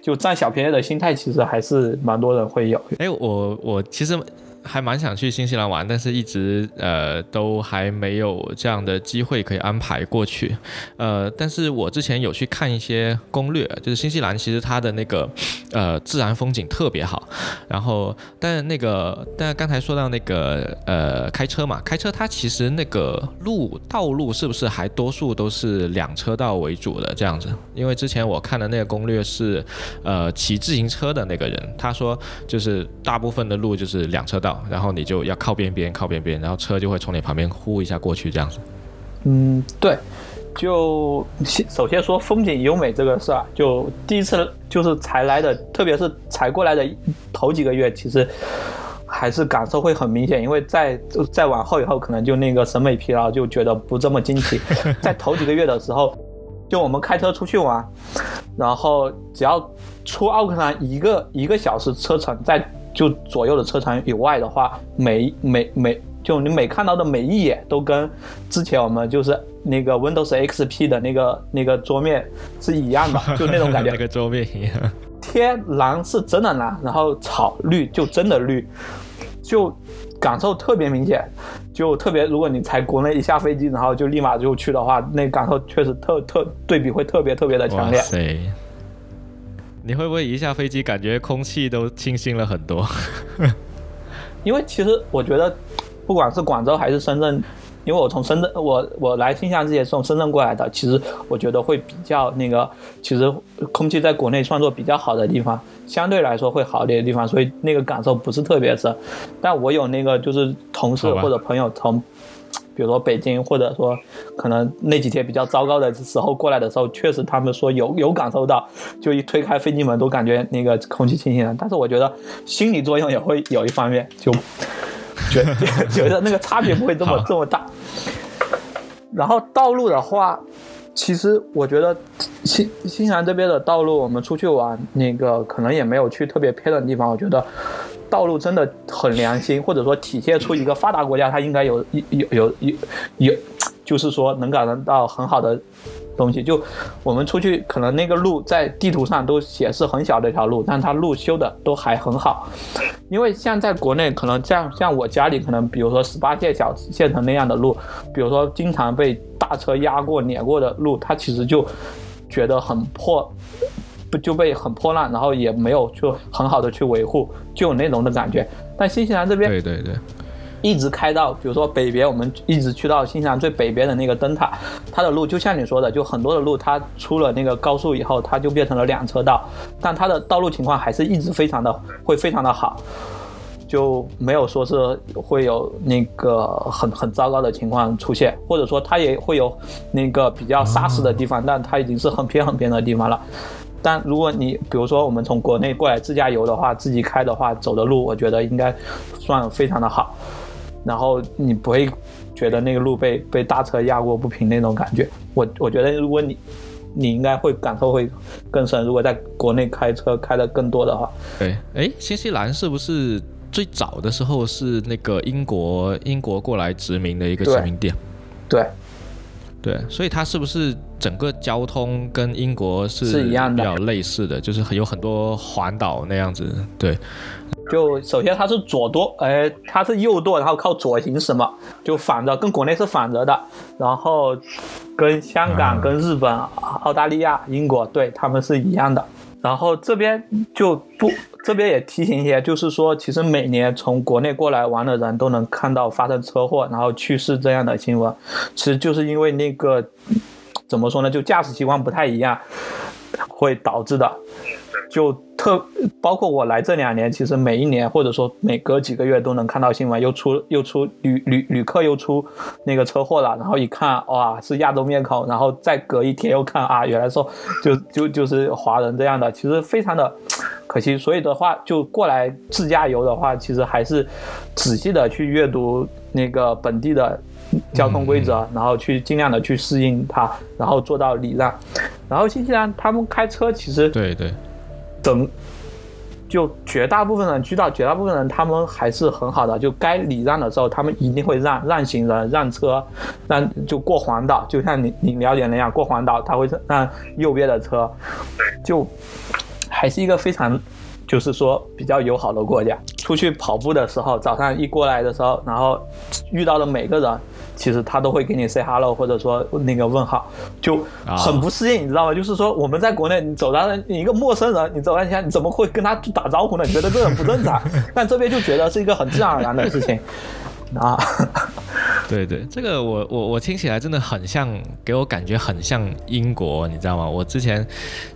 就占小便宜的心态，其实还是蛮多人会有。哎，我我其实。还蛮想去新西兰玩，但是一直呃都还没有这样的机会可以安排过去。呃，但是我之前有去看一些攻略，就是新西兰其实它的那个呃自然风景特别好。然后，但那个但刚才说到那个呃开车嘛，开车它其实那个路道路是不是还多数都是两车道为主的这样子？因为之前我看的那个攻略是呃骑自行车的那个人，他说就是大部分的路就是两车道。然后你就要靠边边，靠边边，然后车就会从你旁边呼一下过去，这样子。嗯，对。就首先说风景优美这个事儿，就第一次就是才来的，特别是才过来的头几个月，其实还是感受会很明显。因为再再往后以后，可能就那个审美疲劳，就觉得不这么惊奇。在头几个月的时候，就我们开车出去玩，然后只要出奥克兰一个一个小时车程，在就左右的车长以外的话，每每每就你每看到的每一眼都跟之前我们就是那个 Windows XP 的那个那个桌面是一样的，就那种感觉。那个桌面一样。天蓝是真的蓝，然后草绿就真的绿，就感受特别明显。就特别如果你才国内一下飞机，然后就立马就去的话，那感受确实特特对比会特别特别的强烈。你会不会一下飞机感觉空气都清新了很多？因为其实我觉得，不管是广州还是深圳，因为我从深圳，我我来新西兰之前是从深圳过来的，其实我觉得会比较那个，其实空气在国内算作比较好的地方，相对来说会好点的地方，所以那个感受不是特别深。但我有那个就是同事或者朋友从。比如说北京，或者说可能那几天比较糟糕的时候过来的时候，确实他们说有有感受到，就一推开飞机门都感觉那个空气清新了。但是我觉得心理作用也会有一方面，就觉 觉得那个差别不会这么这么大。然后道路的话，其实我觉得新新西兰这边的道路，我们出去玩那个可能也没有去特别偏的地方，我觉得。道路真的很良心，或者说体现出一个发达国家它应该有有有有有，就是说能感受到很好的东西。就我们出去，可能那个路在地图上都显示很小的一条路，但它路修的都还很好。因为像在国内，可能像像我家里，可能比如说十八线小县城那样的路，比如说经常被大车压过、碾过的路，它其实就觉得很破。不就被很破烂，然后也没有就很好的去维护，就有那种的感觉。但新西兰这边，对对对，一直开到，比如说北边，我们一直去到新西兰最北边的那个灯塔，它的路就像你说的，就很多的路，它出了那个高速以后，它就变成了两车道，但它的道路情况还是一直非常的会非常的好，就没有说是会有那个很很糟糕的情况出现，或者说它也会有那个比较沙石的地方，但它已经是很偏很偏的地方了。但如果你比如说我们从国内过来自驾游的话，自己开的话，走的路我觉得应该算非常的好，然后你不会觉得那个路被被大车压过不平那种感觉。我我觉得如果你你应该会感受会更深。如果在国内开车开的更多的话，对，哎，新西兰是不是最早的时候是那个英国英国过来殖民的一个殖民地？对。对，所以它是不是整个交通跟英国是是一样的，比较类似的，就是有很多环岛那样子。对，就首先它是左舵，哎，它是右舵，然后靠左行驶嘛，就反着，跟国内是反着的。然后跟香港、跟日本、澳大利亚、英国，对他们是一样的。然后这边就不。这边也提醒一些，就是说，其实每年从国内过来玩的人都能看到发生车祸然后去世这样的新闻，其实就是因为那个怎么说呢，就驾驶习惯不太一样，会导致的。就特包括我来这两年，其实每一年或者说每隔几个月都能看到新闻，又出又出旅旅旅客又出那个车祸了，然后一看哇是亚洲面孔，然后再隔一天又看啊原来说就就就是华人这样的，其实非常的可惜。所以的话，就过来自驾游的话，其实还是仔细的去阅读那个本地的交通规则，然后去尽量的去适应它，然后做到礼让。然后新西兰他们开车其实对对。等，就绝大部分人知道，绝大部分人他们还是很好的。就该礼让的时候，他们一定会让让行人、让车，让就过环岛，就像你你了解那样过环岛，他会让右边的车，就还是一个非常，就是说比较友好的国家。出去跑步的时候，早上一过来的时候，然后遇到的每个人。其实他都会给你 say hello，或者说那个问好，就很不适应，你知道吗？就是说我们在国内，你走到一个陌生人，你走到前，你怎么会跟他打招呼呢？你觉得这很不正常，但这边就觉得是一个很自然而然的事情啊。对对，这个我我我听起来真的很像，给我感觉很像英国，你知道吗？我之前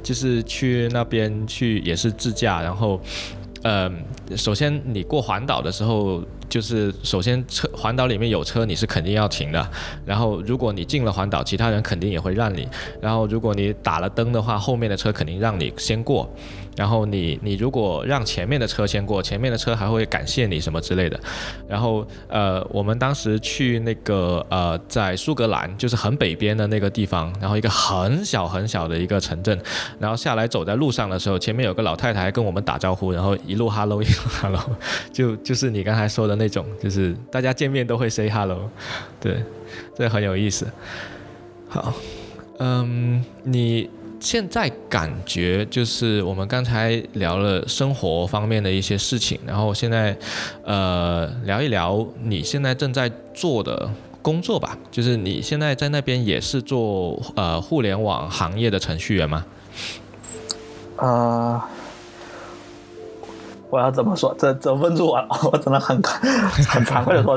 就是去那边去也是自驾，然后，呃，首先你过环岛的时候。就是首先车环岛里面有车，你是肯定要停的。然后如果你进了环岛，其他人肯定也会让你。然后如果你打了灯的话，后面的车肯定让你先过。然后你你如果让前面的车先过，前面的车还会感谢你什么之类的。然后呃，我们当时去那个呃，在苏格兰，就是很北边的那个地方，然后一个很小很小的一个城镇。然后下来走在路上的时候，前面有个老太太跟我们打招呼，然后一路 hello 一路 hello，就就是你刚才说的那种，就是大家见面都会 say hello，对，这很有意思。好，嗯，你。现在感觉就是我们刚才聊了生活方面的一些事情，然后现在，呃，聊一聊你现在正在做的工作吧。就是你现在在那边也是做呃互联网行业的程序员吗？啊，我要怎么说？这这问住我了，我真的很 很惭愧的说，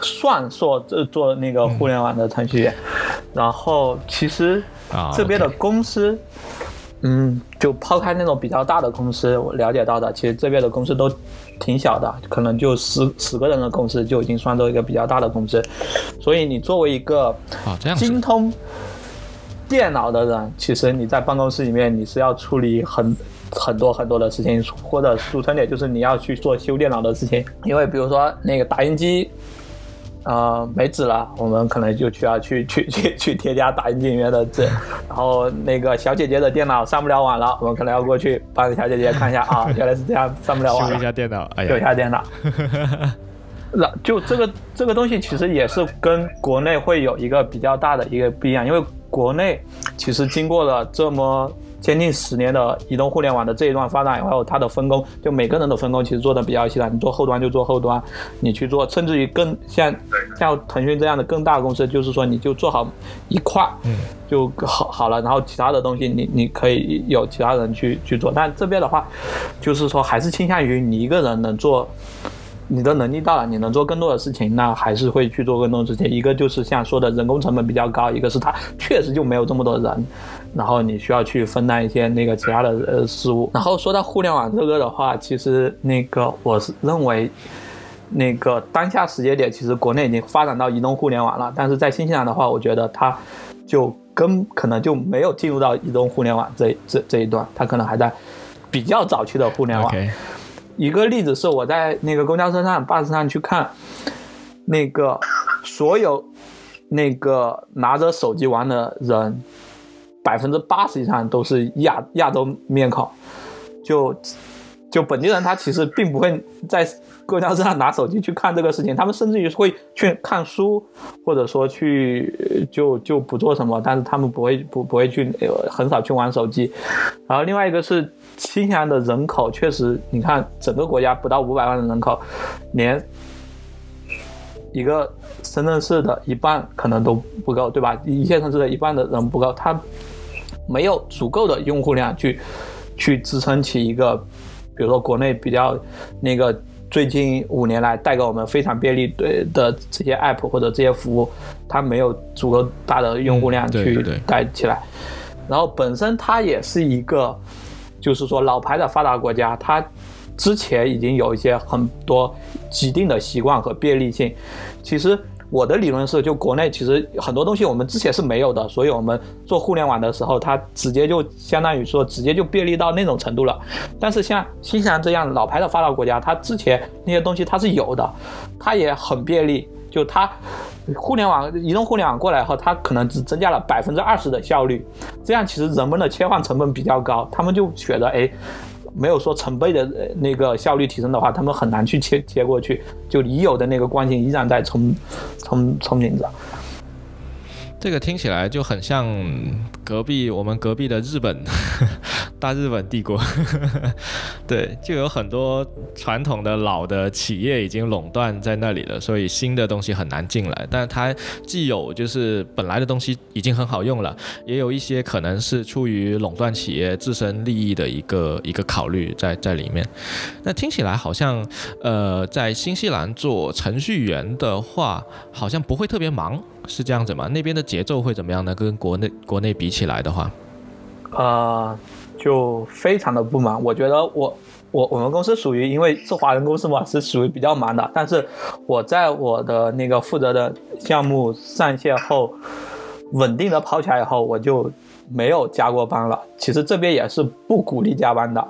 算做这做那个互联网的程序员，然后其实。这边的公司，嗯，就抛开那种比较大的公司，我了解到的，其实这边的公司都挺小的，可能就十十个人的公司就已经算作一个比较大的公司。所以你作为一个精通电脑的人，其实你在办公室里面你是要处理很很多很多的事情，或者俗称点就是你要去做修电脑的事情，因为比如说那个打印机。呃，没纸了，我们可能就需要去 去去去添加打印机里面的纸。然后那个小姐姐的电脑上不了网了，我们可能要过去帮小姐姐看一下啊，原来是这样，上不了网。修一下电脑，修一下电脑。那就这个这个东西其实也是跟国内会有一个比较大的一个不一样，因为国国内其实经过了这么。将近十年的移动互联网的这一段发展以后，它的分工就每个人的分工其实做的比较细了。你做后端就做后端，你去做，甚至于更像像腾讯这样的更大的公司，就是说你就做好一块，嗯，就好好了。然后其他的东西你你可以有其他人去去做。但这边的话，就是说还是倾向于你一个人能做。你的能力到了，你能做更多的事情，那还是会去做更多的事情。一个就是像说的人工成本比较高，一个是它确实就没有这么多人，然后你需要去分担一些那个其他的呃事务。然后说到互联网这个的话，其实那个我是认为，那个当下时间点，其实国内已经发展到移动互联网了，但是在新西兰的话，我觉得它就跟可能就没有进入到移动互联网这这这一段，它可能还在比较早期的互联网。一个例子是我在那个公交车上、巴士上去看，那个所有那个拿着手机玩的人，百分之八十以上都是亚亚洲面孔，就就本地人他其实并不会在公交车上拿手机去看这个事情，他们甚至于会去看书，或者说去就就不做什么，但是他们不会不不会去很少去玩手机，然后另外一个是。新西兰的人口确实，你看整个国家不到五百万的人口，连一个深圳市的一半可能都不够，对吧？一线城市的一半的人不够，它没有足够的用户量去去支撑起一个，比如说国内比较那个最近五年来带给我们非常便利对的这些 app 或者这些服务，它没有足够大的用户量去带起来，然后本身它也是一个。就是说，老牌的发达国家，它之前已经有一些很多既定的习惯和便利性。其实我的理论是，就国内其实很多东西我们之前是没有的，所以我们做互联网的时候，它直接就相当于说直接就便利到那种程度了。但是像新西兰这样老牌的发达国家，它之前那些东西它是有的，它也很便利，就它。互联网、移动互联网过来后，它可能只增加了百分之二十的效率，这样其实人们的切换成本比较高，他们就觉得，哎，没有说成倍的那个效率提升的话，他们很难去切切过去，就已有的那个惯性依然在冲冲冲顶着。这个听起来就很像隔壁我们隔壁的日本大日本帝国，对，就有很多传统的老的企业已经垄断在那里了，所以新的东西很难进来。但它既有就是本来的东西已经很好用了，也有一些可能是出于垄断企业自身利益的一个一个考虑在在里面。那听起来好像呃，在新西兰做程序员的话，好像不会特别忙。是这样子吗？那边的节奏会怎么样呢？跟国内国内比起来的话，呃，就非常的不忙。我觉得我我我们公司属于因为是华人公司嘛，是属于比较忙的。但是我在我的那个负责的项目上线后，稳定的跑起来以后，我就没有加过班了。其实这边也是不鼓励加班的，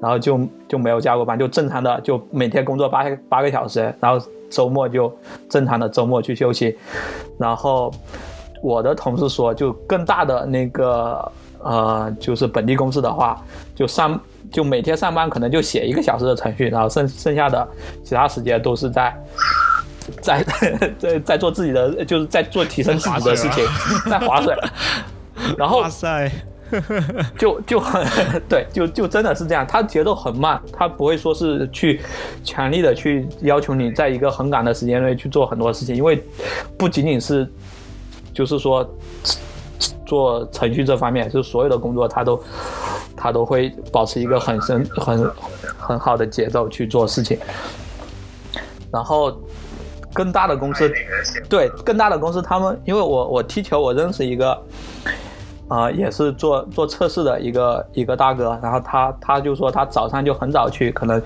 然后就就没有加过班，就正常的就每天工作八八个小时，然后。周末就正常的周末去休息，然后我的同事说，就更大的那个呃，就是本地公司的话，就上就每天上班可能就写一个小时的程序，然后剩剩下的其他时间都是在 在 在在做自己的，就是在做提升自己的事情，在划水，然后。哇塞！就就很对，就就真的是这样，他节奏很慢，他不会说是去强力的去要求你在一个很赶的时间内去做很多事情，因为不仅仅是就是说做程序这方面，就是所有的工作他都他都会保持一个很深很很好的节奏去做事情，然后更大的公司对更大的公司，他们因为我我踢球，我认识一个。啊，也是做做测试的一个一个大哥，然后他他就说他早上就很早去，可能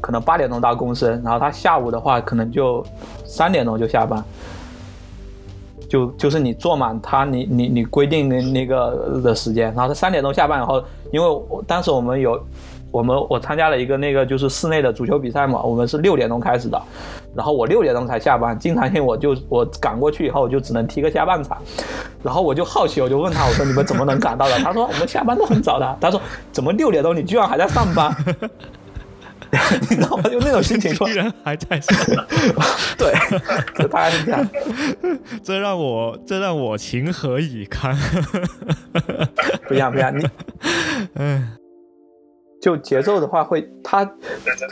可能八点钟到公司，然后他下午的话可能就三点钟就下班，就就是你做满他你你你规定的那个的时间，然后他三点钟下班以后，因为我当时我们有。我们我参加了一个那个就是室内的足球比赛嘛，我们是六点钟开始的，然后我六点钟才下班，经常性我就我赶过去以后我就只能踢个下半场，然后我就好奇，我就问他，我说你们怎么能赶到的？他说我们下班都很早的。他说怎么六点钟你居然还在上班？你知道吗？就那种心情说，人还在，对，就大概是这样。这让我这让我情何以堪？不一样，不一样，你，嗯，就节奏的话会，他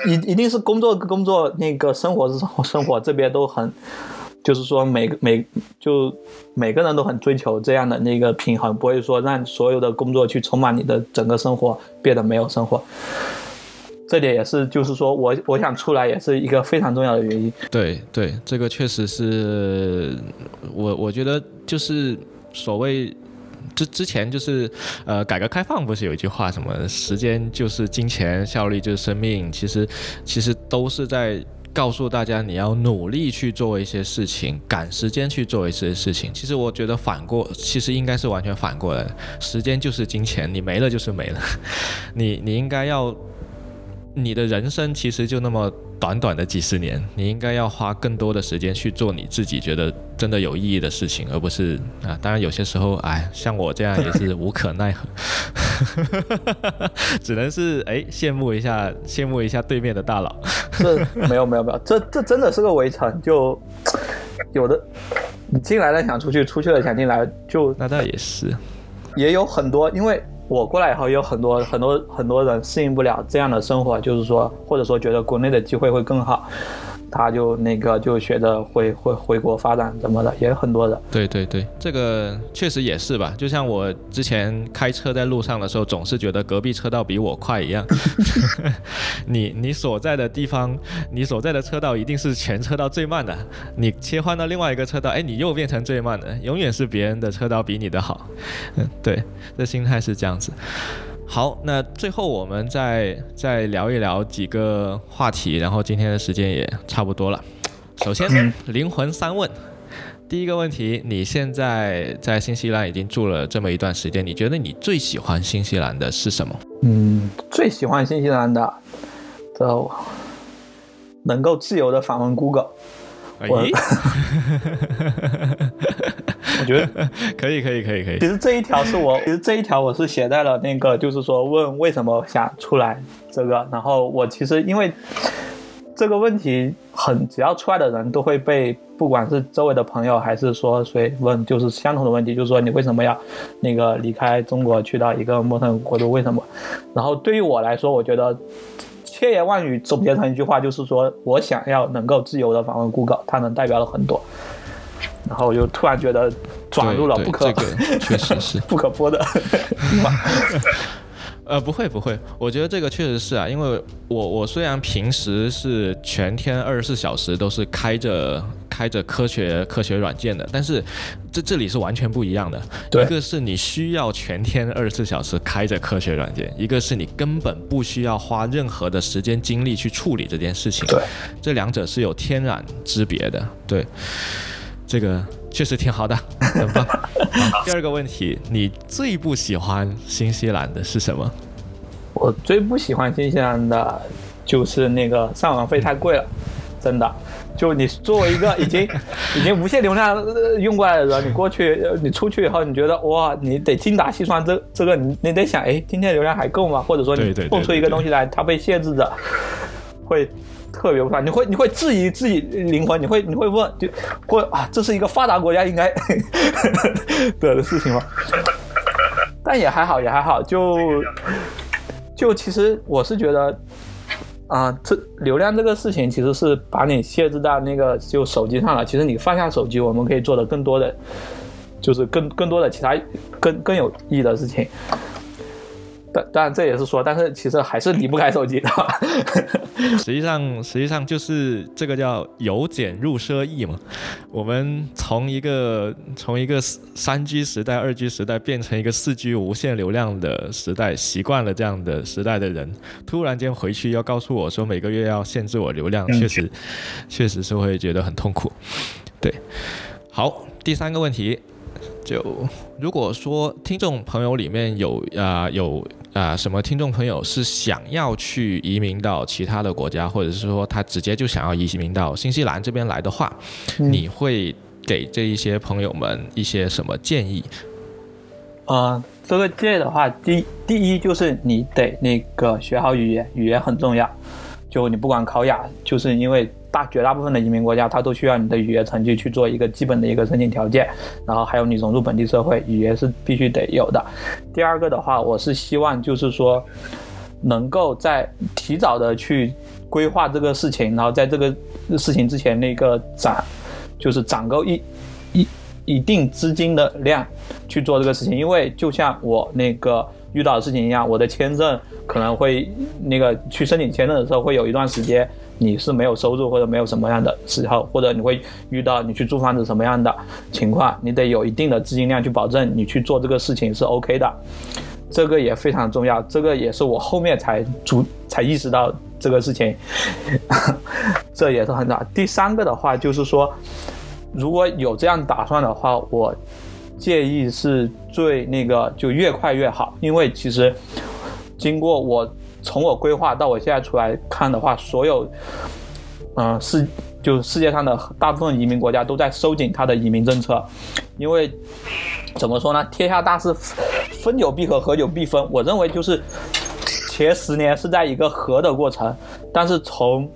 一一定是工作工作，那个生活生活生活这边都很。就是说，每个每就每个人都很追求这样的那个平衡，不会说让所有的工作去充满你的整个生活，变得没有生活。这点也是，就是说我我想出来也是一个非常重要的原因。对对，这个确实是我我觉得就是所谓之之前就是呃，改革开放不是有一句话什么时间就是金钱，效率就是生命，其实其实都是在。告诉大家，你要努力去做一些事情，赶时间去做一些事情。其实我觉得反过，其实应该是完全反过来，时间就是金钱，你没了就是没了。你你应该要，你的人生其实就那么。短短的几十年，你应该要花更多的时间去做你自己觉得真的有意义的事情，而不是啊。当然有些时候，哎，像我这样也是无可奈何，只能是哎羡慕一下，羡慕一下对面的大佬。这没有没有没有，这这真的是个围城，就有的你进来了想出去，出去了想进来，就那倒也是，也有很多因为。我过来以后，有很多很多很多人适应不了这样的生活，就是说，或者说觉得国内的机会会更好。他就那个就学着回回回国发展什么的，也有很多的。对对对，这个确实也是吧。就像我之前开车在路上的时候，总是觉得隔壁车道比我快一样。你你所在的地方，你所在的车道一定是全车道最慢的。你切换到另外一个车道，哎，你又变成最慢的，永远是别人的车道比你的好。嗯，对，这心态是这样子。好，那最后我们再再聊一聊几个话题，然后今天的时间也差不多了。首先，灵魂三问，第一个问题，你现在在新西兰已经住了这么一段时间，你觉得你最喜欢新西兰的是什么？嗯，最喜欢新西兰的，这能够自由的访问 Google。我。我觉得 可以，可以，可以，可以。其实这一条是我，其实这一条我是写在了那个，就是说问为什么想出来这个。然后我其实因为这个问题很，只要出来的人都会被，不管是周围的朋友还是说谁问，就是相同的问题，就是说你为什么要那个离开中国去到一个陌生国度？为什么？然后对于我来说，我觉得千言万语总结成一句话，就是说我想要能够自由的访问 Google，它能代表了很多。然后我就突然觉得转入了不可，这个确实是不可播的。呃，不会不会，我觉得这个确实是啊，因为我我虽然平时是全天二十四小时都是开着开着科学科学软件的，但是这这里是完全不一样的。一个是你需要全天二十四小时开着科学软件，一个是你根本不需要花任何的时间精力去处理这件事情。对，这两者是有天壤之别的。对。这个确实挺好的，很棒。第二个问题，你最不喜欢新西兰的是什么？我最不喜欢新西兰的，就是那个上网费太贵了，真的。就你作为一个已经 已经无限流量用过来的人，你过去你出去以后，你觉得哇，你得精打细算，这这个你你得想，哎，今天流量还够吗？或者说你蹦出一个东西来，它被限制着，会。特别不爽，你会你会质疑自己灵魂，你会你会问，就会啊，这是一个发达国家应该 的事情吗？但也还好，也还好，就就其实我是觉得啊，这流量这个事情其实是把你限制到那个就手机上了。其实你放下手机，我们可以做的更多的，就是更更多的其他更更有意义的事情。但当然这也是说，但是其实还是离不开手机的。实际上，实际上就是这个叫由俭入奢易嘛。我们从一个从一个三 G 时代、二 G 时代变成一个四 G 无限流量的时代，习惯了这样的时代的人，突然间回去要告诉我说每个月要限制我流量，确实，确实是会觉得很痛苦。对，好，第三个问题，就如果说听众朋友里面有啊有。啊，什么听众朋友是想要去移民到其他的国家，或者是说他直接就想要移民到新西兰这边来的话，你会给这一些朋友们一些什么建议？呃，这个建议的话，第第一就是你得那个学好语言，语言很重要。就你不管考雅，就是因为大绝大部分的移民国家，它都需要你的语言成绩去做一个基本的一个申请条件，然后还有你融入本地社会，语言是必须得有的。第二个的话，我是希望就是说，能够在提早的去规划这个事情，然后在这个事情之前那个攒，就是攒够一一一定资金的量去做这个事情，因为就像我那个。遇到的事情一样，我的签证可能会那个去申请签证的时候，会有一段时间你是没有收入或者没有什么样的时候，或者你会遇到你去租房子什么样的情况，你得有一定的资金量去保证你去做这个事情是 OK 的，这个也非常重要，这个也是我后面才主才意识到这个事情，这也是 很大。第三个的话就是说，如果有这样打算的话，我。建议是最那个就越快越好，因为其实经过我从我规划到我现在出来看的话，所有嗯世就世界上的大部分移民国家都在收紧它的移民政策，因为怎么说呢？天下大势，分久必合，合久必分。我认为就是前十年是在一个合的过程，但是从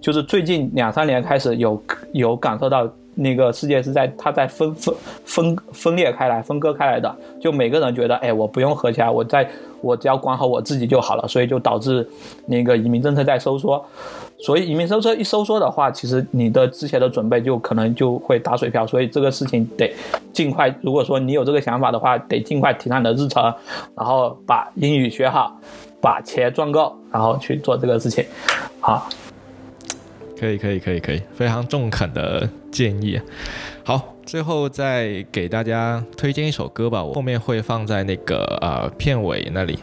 就是最近两三年开始有有感受到。那个世界是在它在分分分分裂开来、分割开来的，就每个人觉得，哎，我不用合起来，我在我只要管好我自己就好了，所以就导致那个移民政策在收缩。所以移民政策一收缩的话，其实你的之前的准备就可能就会打水漂。所以这个事情得尽快，如果说你有这个想法的话，得尽快提上你的日程，然后把英语学好，把钱赚够，然后去做这个事情。好。可以可以可以可以，非常中肯的建议。好，最后再给大家推荐一首歌吧，我后面会放在那个呃片尾那里。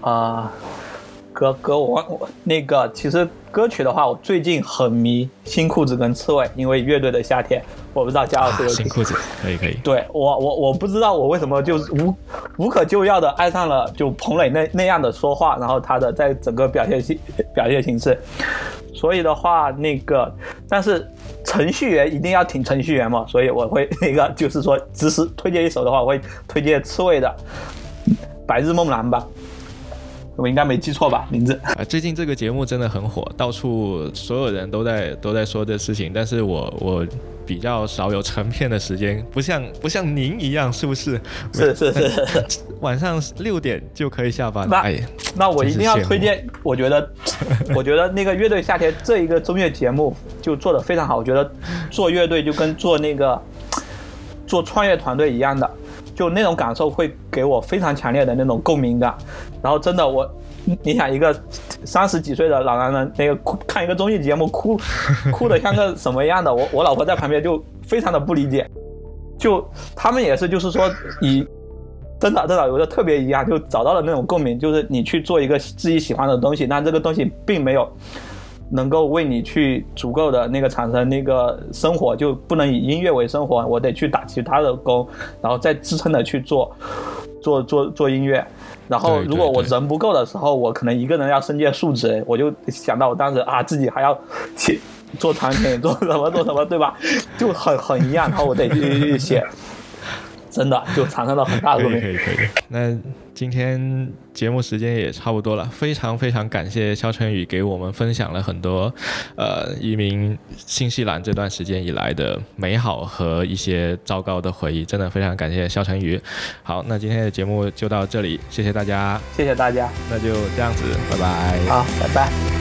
啊，哥哥我我那个其实歌曲的话，我最近很迷新裤子跟刺猬，因为乐队的夏天，我不知道嘉老师有新裤子可以可以。对我我我不知道我为什么就无无可救药的爱上了就彭磊那那样的说话，然后他的在整个表现形表现形式。所以的话，那个，但是程序员一定要挺程序员嘛，所以我会那个，就是说，只是推荐一首的话，我会推荐刺猬的《白日梦蓝》吧。我应该没记错吧？名字啊，最近这个节目真的很火，到处所有人都在都在说这事情，但是我我比较少有成片的时间，不像不像您一样，是不是？是是是，晚上六点就可以下班。那那我一定要推荐，我觉得 我觉得那个乐队夏天这一个中乐节目就做的非常好，我觉得做乐队就跟做那个做创业团队一样的。就那种感受会给我非常强烈的那种共鸣感，然后真的我，你想一个三十几岁的老男人，那个哭看一个综艺节目哭，哭的像个什么样的？我我老婆在旁边就非常的不理解，就他们也是就是说以真的真的有的特别一样，就找到了那种共鸣，就是你去做一个自己喜欢的东西，但这个东西并没有。能够为你去足够的那个产生那个生活，就不能以音乐为生活，我得去打其他的工，然后再支撑的去做，做做做音乐。然后如果我人不够的时候，我可能一个人要身兼数值，我就想到我当时啊，自己还要去做产品，做什么做什么，对吧？就很很一样，然后我得去写。真的就产生了很大的共鸣。可以可以可以。那今天节目时间也差不多了，非常非常感谢肖晨宇给我们分享了很多，呃，移民新西兰这段时间以来的美好和一些糟糕的回忆，真的非常感谢肖晨宇。好，那今天的节目就到这里，谢谢大家，谢谢大家，那就这样子，拜拜。好，拜拜。